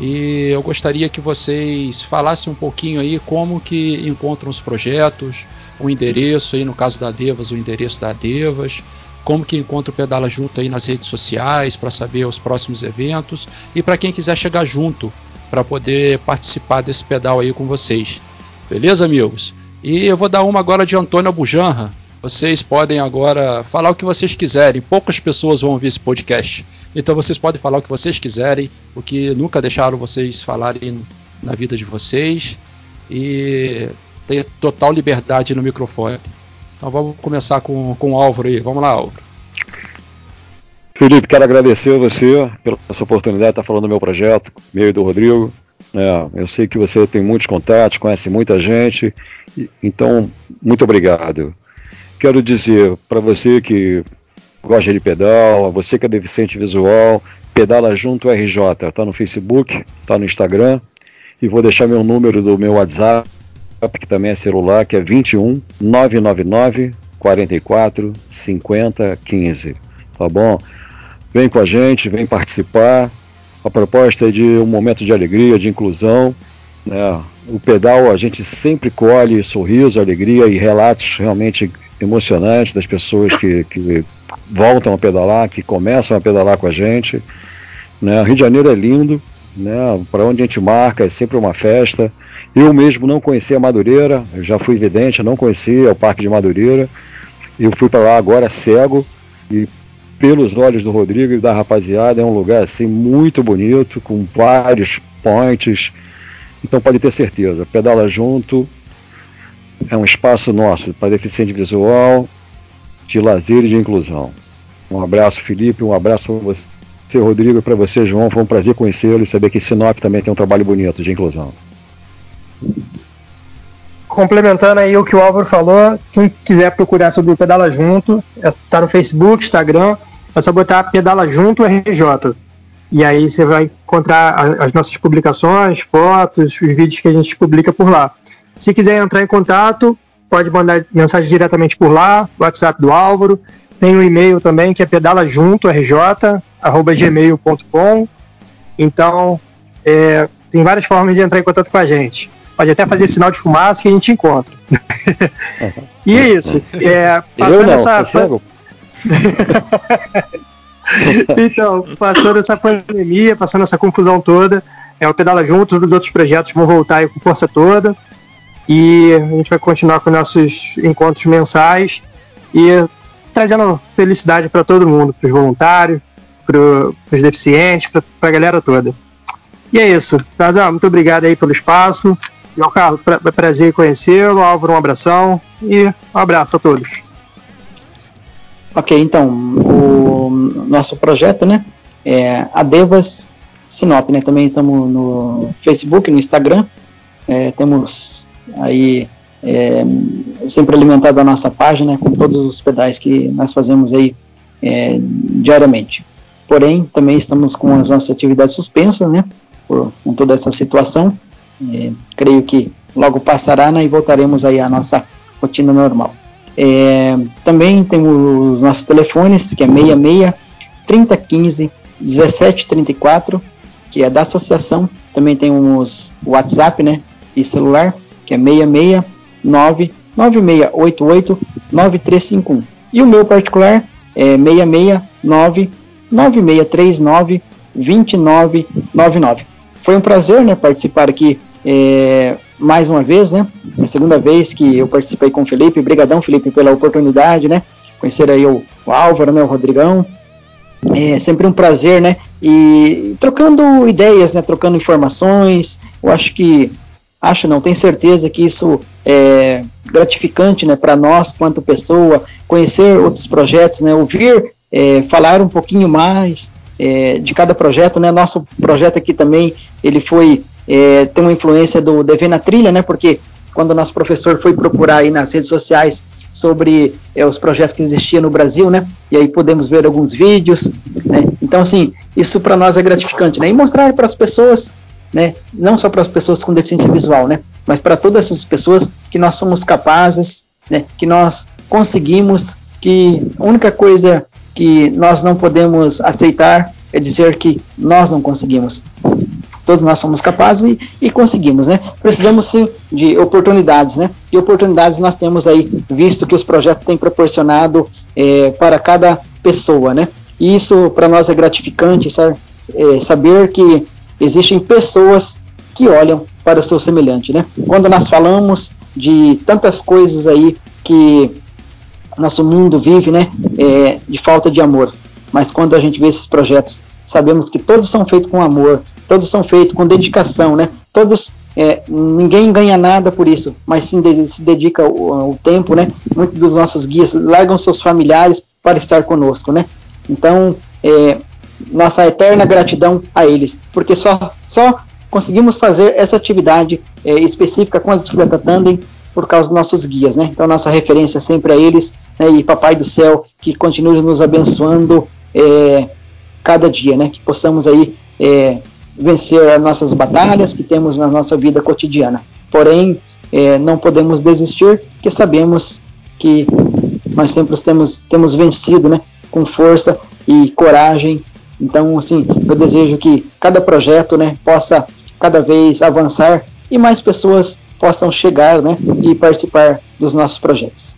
E eu gostaria que vocês falassem um pouquinho aí como que encontram os projetos, o endereço aí, no caso da Devas, o endereço da Devas, como que encontra o Pedala Junto aí nas redes sociais para saber os próximos eventos e para quem quiser chegar junto para poder participar desse pedal aí com vocês. Beleza, amigos? E eu vou dar uma agora de Antônio Bujanra. Vocês podem agora falar o que vocês quiserem. Poucas pessoas vão ouvir esse podcast. Então vocês podem falar o que vocês quiserem, o que nunca deixaram vocês falarem na vida de vocês. E ter total liberdade no microfone. Então vamos começar com, com o Álvaro aí. Vamos lá, Álvaro. Felipe, quero agradecer a você pela essa oportunidade de estar falando do meu projeto, meu e do Rodrigo. É, eu sei que você tem muitos contatos, conhece muita gente, então muito obrigado. Quero dizer para você que gosta de pedal, você que é deficiente visual, pedala junto RJ, tá no Facebook, tá no Instagram, e vou deixar meu número do meu WhatsApp, que também é celular, que é 21 999 44 50 15. Tá bom? Vem com a gente, vem participar. A proposta é de um momento de alegria, de inclusão. Né? O pedal a gente sempre colhe sorriso, alegria e relatos realmente emocionantes das pessoas que, que voltam a pedalar, que começam a pedalar com a gente. Né? Rio de Janeiro é lindo, né? para onde a gente marca é sempre uma festa. Eu mesmo não conhecia Madureira, eu já fui vidente, não conhecia o Parque de Madureira. Eu fui para lá agora cego e pelos olhos do Rodrigo e da rapaziada, é um lugar assim muito bonito, com vários points. Então pode ter certeza, pedala junto é um espaço nosso para deficiente visual, de lazer e de inclusão. Um abraço, Felipe, um abraço para você, Rodrigo, e para você, João. Foi um prazer conhecê-lo e saber que Sinop também tem um trabalho bonito de inclusão. Complementando aí o que o Álvaro falou, quem quiser procurar sobre o Pedala Junto, está no Facebook, Instagram, é só botar Pedala Junto RJ. E aí você vai encontrar as nossas publicações, fotos, os vídeos que a gente publica por lá. Se quiser entrar em contato, pode mandar mensagem diretamente por lá, WhatsApp do Álvaro. Tem o um e-mail também que é pedalajunto.rj@gmail.com. Então, é, tem várias formas de entrar em contato com a gente. Pode até fazer sinal de fumaça que a gente encontra. e é isso. É, passando não, essa. então, passando essa pandemia, passando essa confusão toda, é, o Pedala Junto, todos os outros projetos vão voltar com força toda. E a gente vai continuar com nossos encontros mensais e trazendo felicidade para todo mundo, para os voluntários, para os deficientes, para a galera toda. E é isso. Casal, muito obrigado aí pelo espaço. João Carlos, pra, prazer conhecê-lo. Álvaro, um abração e um abraço a todos. Ok, então, o nosso projeto, né, é a Devas Sinop, né, também estamos no Facebook, no Instagram, é, temos aí é, sempre alimentado a nossa página né, com todos os pedais que nós fazemos aí é, diariamente. Porém, também estamos com as nossas atividades suspensas, né, por, com toda essa situação. É, creio que logo passará né, e voltaremos aí à nossa rotina normal. É, também temos os nossos telefones, que é 66 3015 1734, que é da associação. Também temos o WhatsApp, né, e celular, que é 669 9688 9351. E o meu particular é 669 9639 2999. Foi um prazer né, participar aqui é, mais uma vez, né? É a segunda vez que eu participei com o Felipe. Obrigadão, Felipe, pela oportunidade, né? Conhecer aí o, o Álvaro, né, o Rodrigão. É sempre um prazer, né? E trocando ideias, né? Trocando informações. Eu acho que acho não, tenho certeza que isso é gratificante, né? Para nós, quanto pessoa, conhecer outros projetos, né? Ouvir é, falar um pouquinho mais é, de cada projeto, né? Nosso projeto aqui também ele foi é, tem uma influência do Dever na Trilha, né? Porque quando o nosso professor foi procurar aí nas redes sociais sobre é, os projetos que existiam no Brasil, né? E aí podemos ver alguns vídeos, né? Então, assim, isso para nós é gratificante, né? E mostrar para as pessoas, né? Não só para as pessoas com deficiência visual, né? Mas para todas as pessoas que nós somos capazes, né? Que nós conseguimos, que a única coisa que nós não podemos aceitar é dizer que nós não conseguimos. Todos nós somos capazes e, e conseguimos, né? Precisamos de oportunidades, né? E oportunidades nós temos aí, visto que os projetos têm proporcionado é, para cada pessoa, né? E isso para nós é gratificante, sabe? É, saber que existem pessoas que olham para o seu semelhante, né? Quando nós falamos de tantas coisas aí que nosso mundo vive, né, é, de falta de amor, mas quando a gente vê esses projetos, sabemos que todos são feitos com amor, todos são feitos com dedicação, né? Todos, é, ninguém ganha nada por isso, mas sim se dedica o, o, tempo, né? Muitos dos nossos guias largam seus familiares para estar conosco, né? Então, é, nossa eterna gratidão a eles, porque só, só conseguimos fazer essa atividade é, específica com as bicicletas tandem por causa dos nossos guias, né? Então, nossa referência sempre a eles, né? E Papai do Céu, que continue nos abençoando é, cada dia, né? Que possamos aí é, vencer as nossas batalhas que temos na nossa vida cotidiana. Porém, é, não podemos desistir, porque sabemos que nós sempre temos, temos vencido, né? Com força e coragem. Então, assim, eu desejo que cada projeto, né? Possa cada vez avançar e mais pessoas possam chegar, né? E participar dos nossos projetos.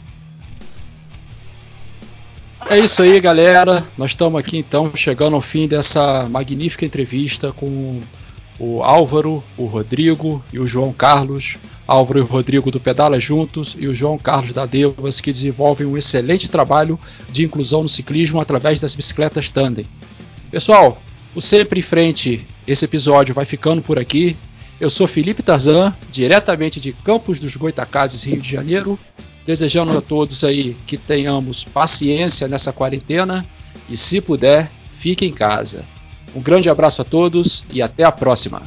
É isso aí, galera. Nós estamos aqui então chegando ao fim dessa magnífica entrevista com o Álvaro, o Rodrigo e o João Carlos. Álvaro e o Rodrigo do Pedala Juntos e o João Carlos da Devas, que desenvolvem um excelente trabalho de inclusão no ciclismo através das bicicletas tandem. Pessoal, o Sempre em Frente, esse episódio vai ficando por aqui. Eu sou Felipe Tarzan, diretamente de Campos dos Goitacazes, Rio de Janeiro desejando a todos aí que tenhamos paciência nessa quarentena e, se puder, fique em casa. Um grande abraço a todos e até a próxima.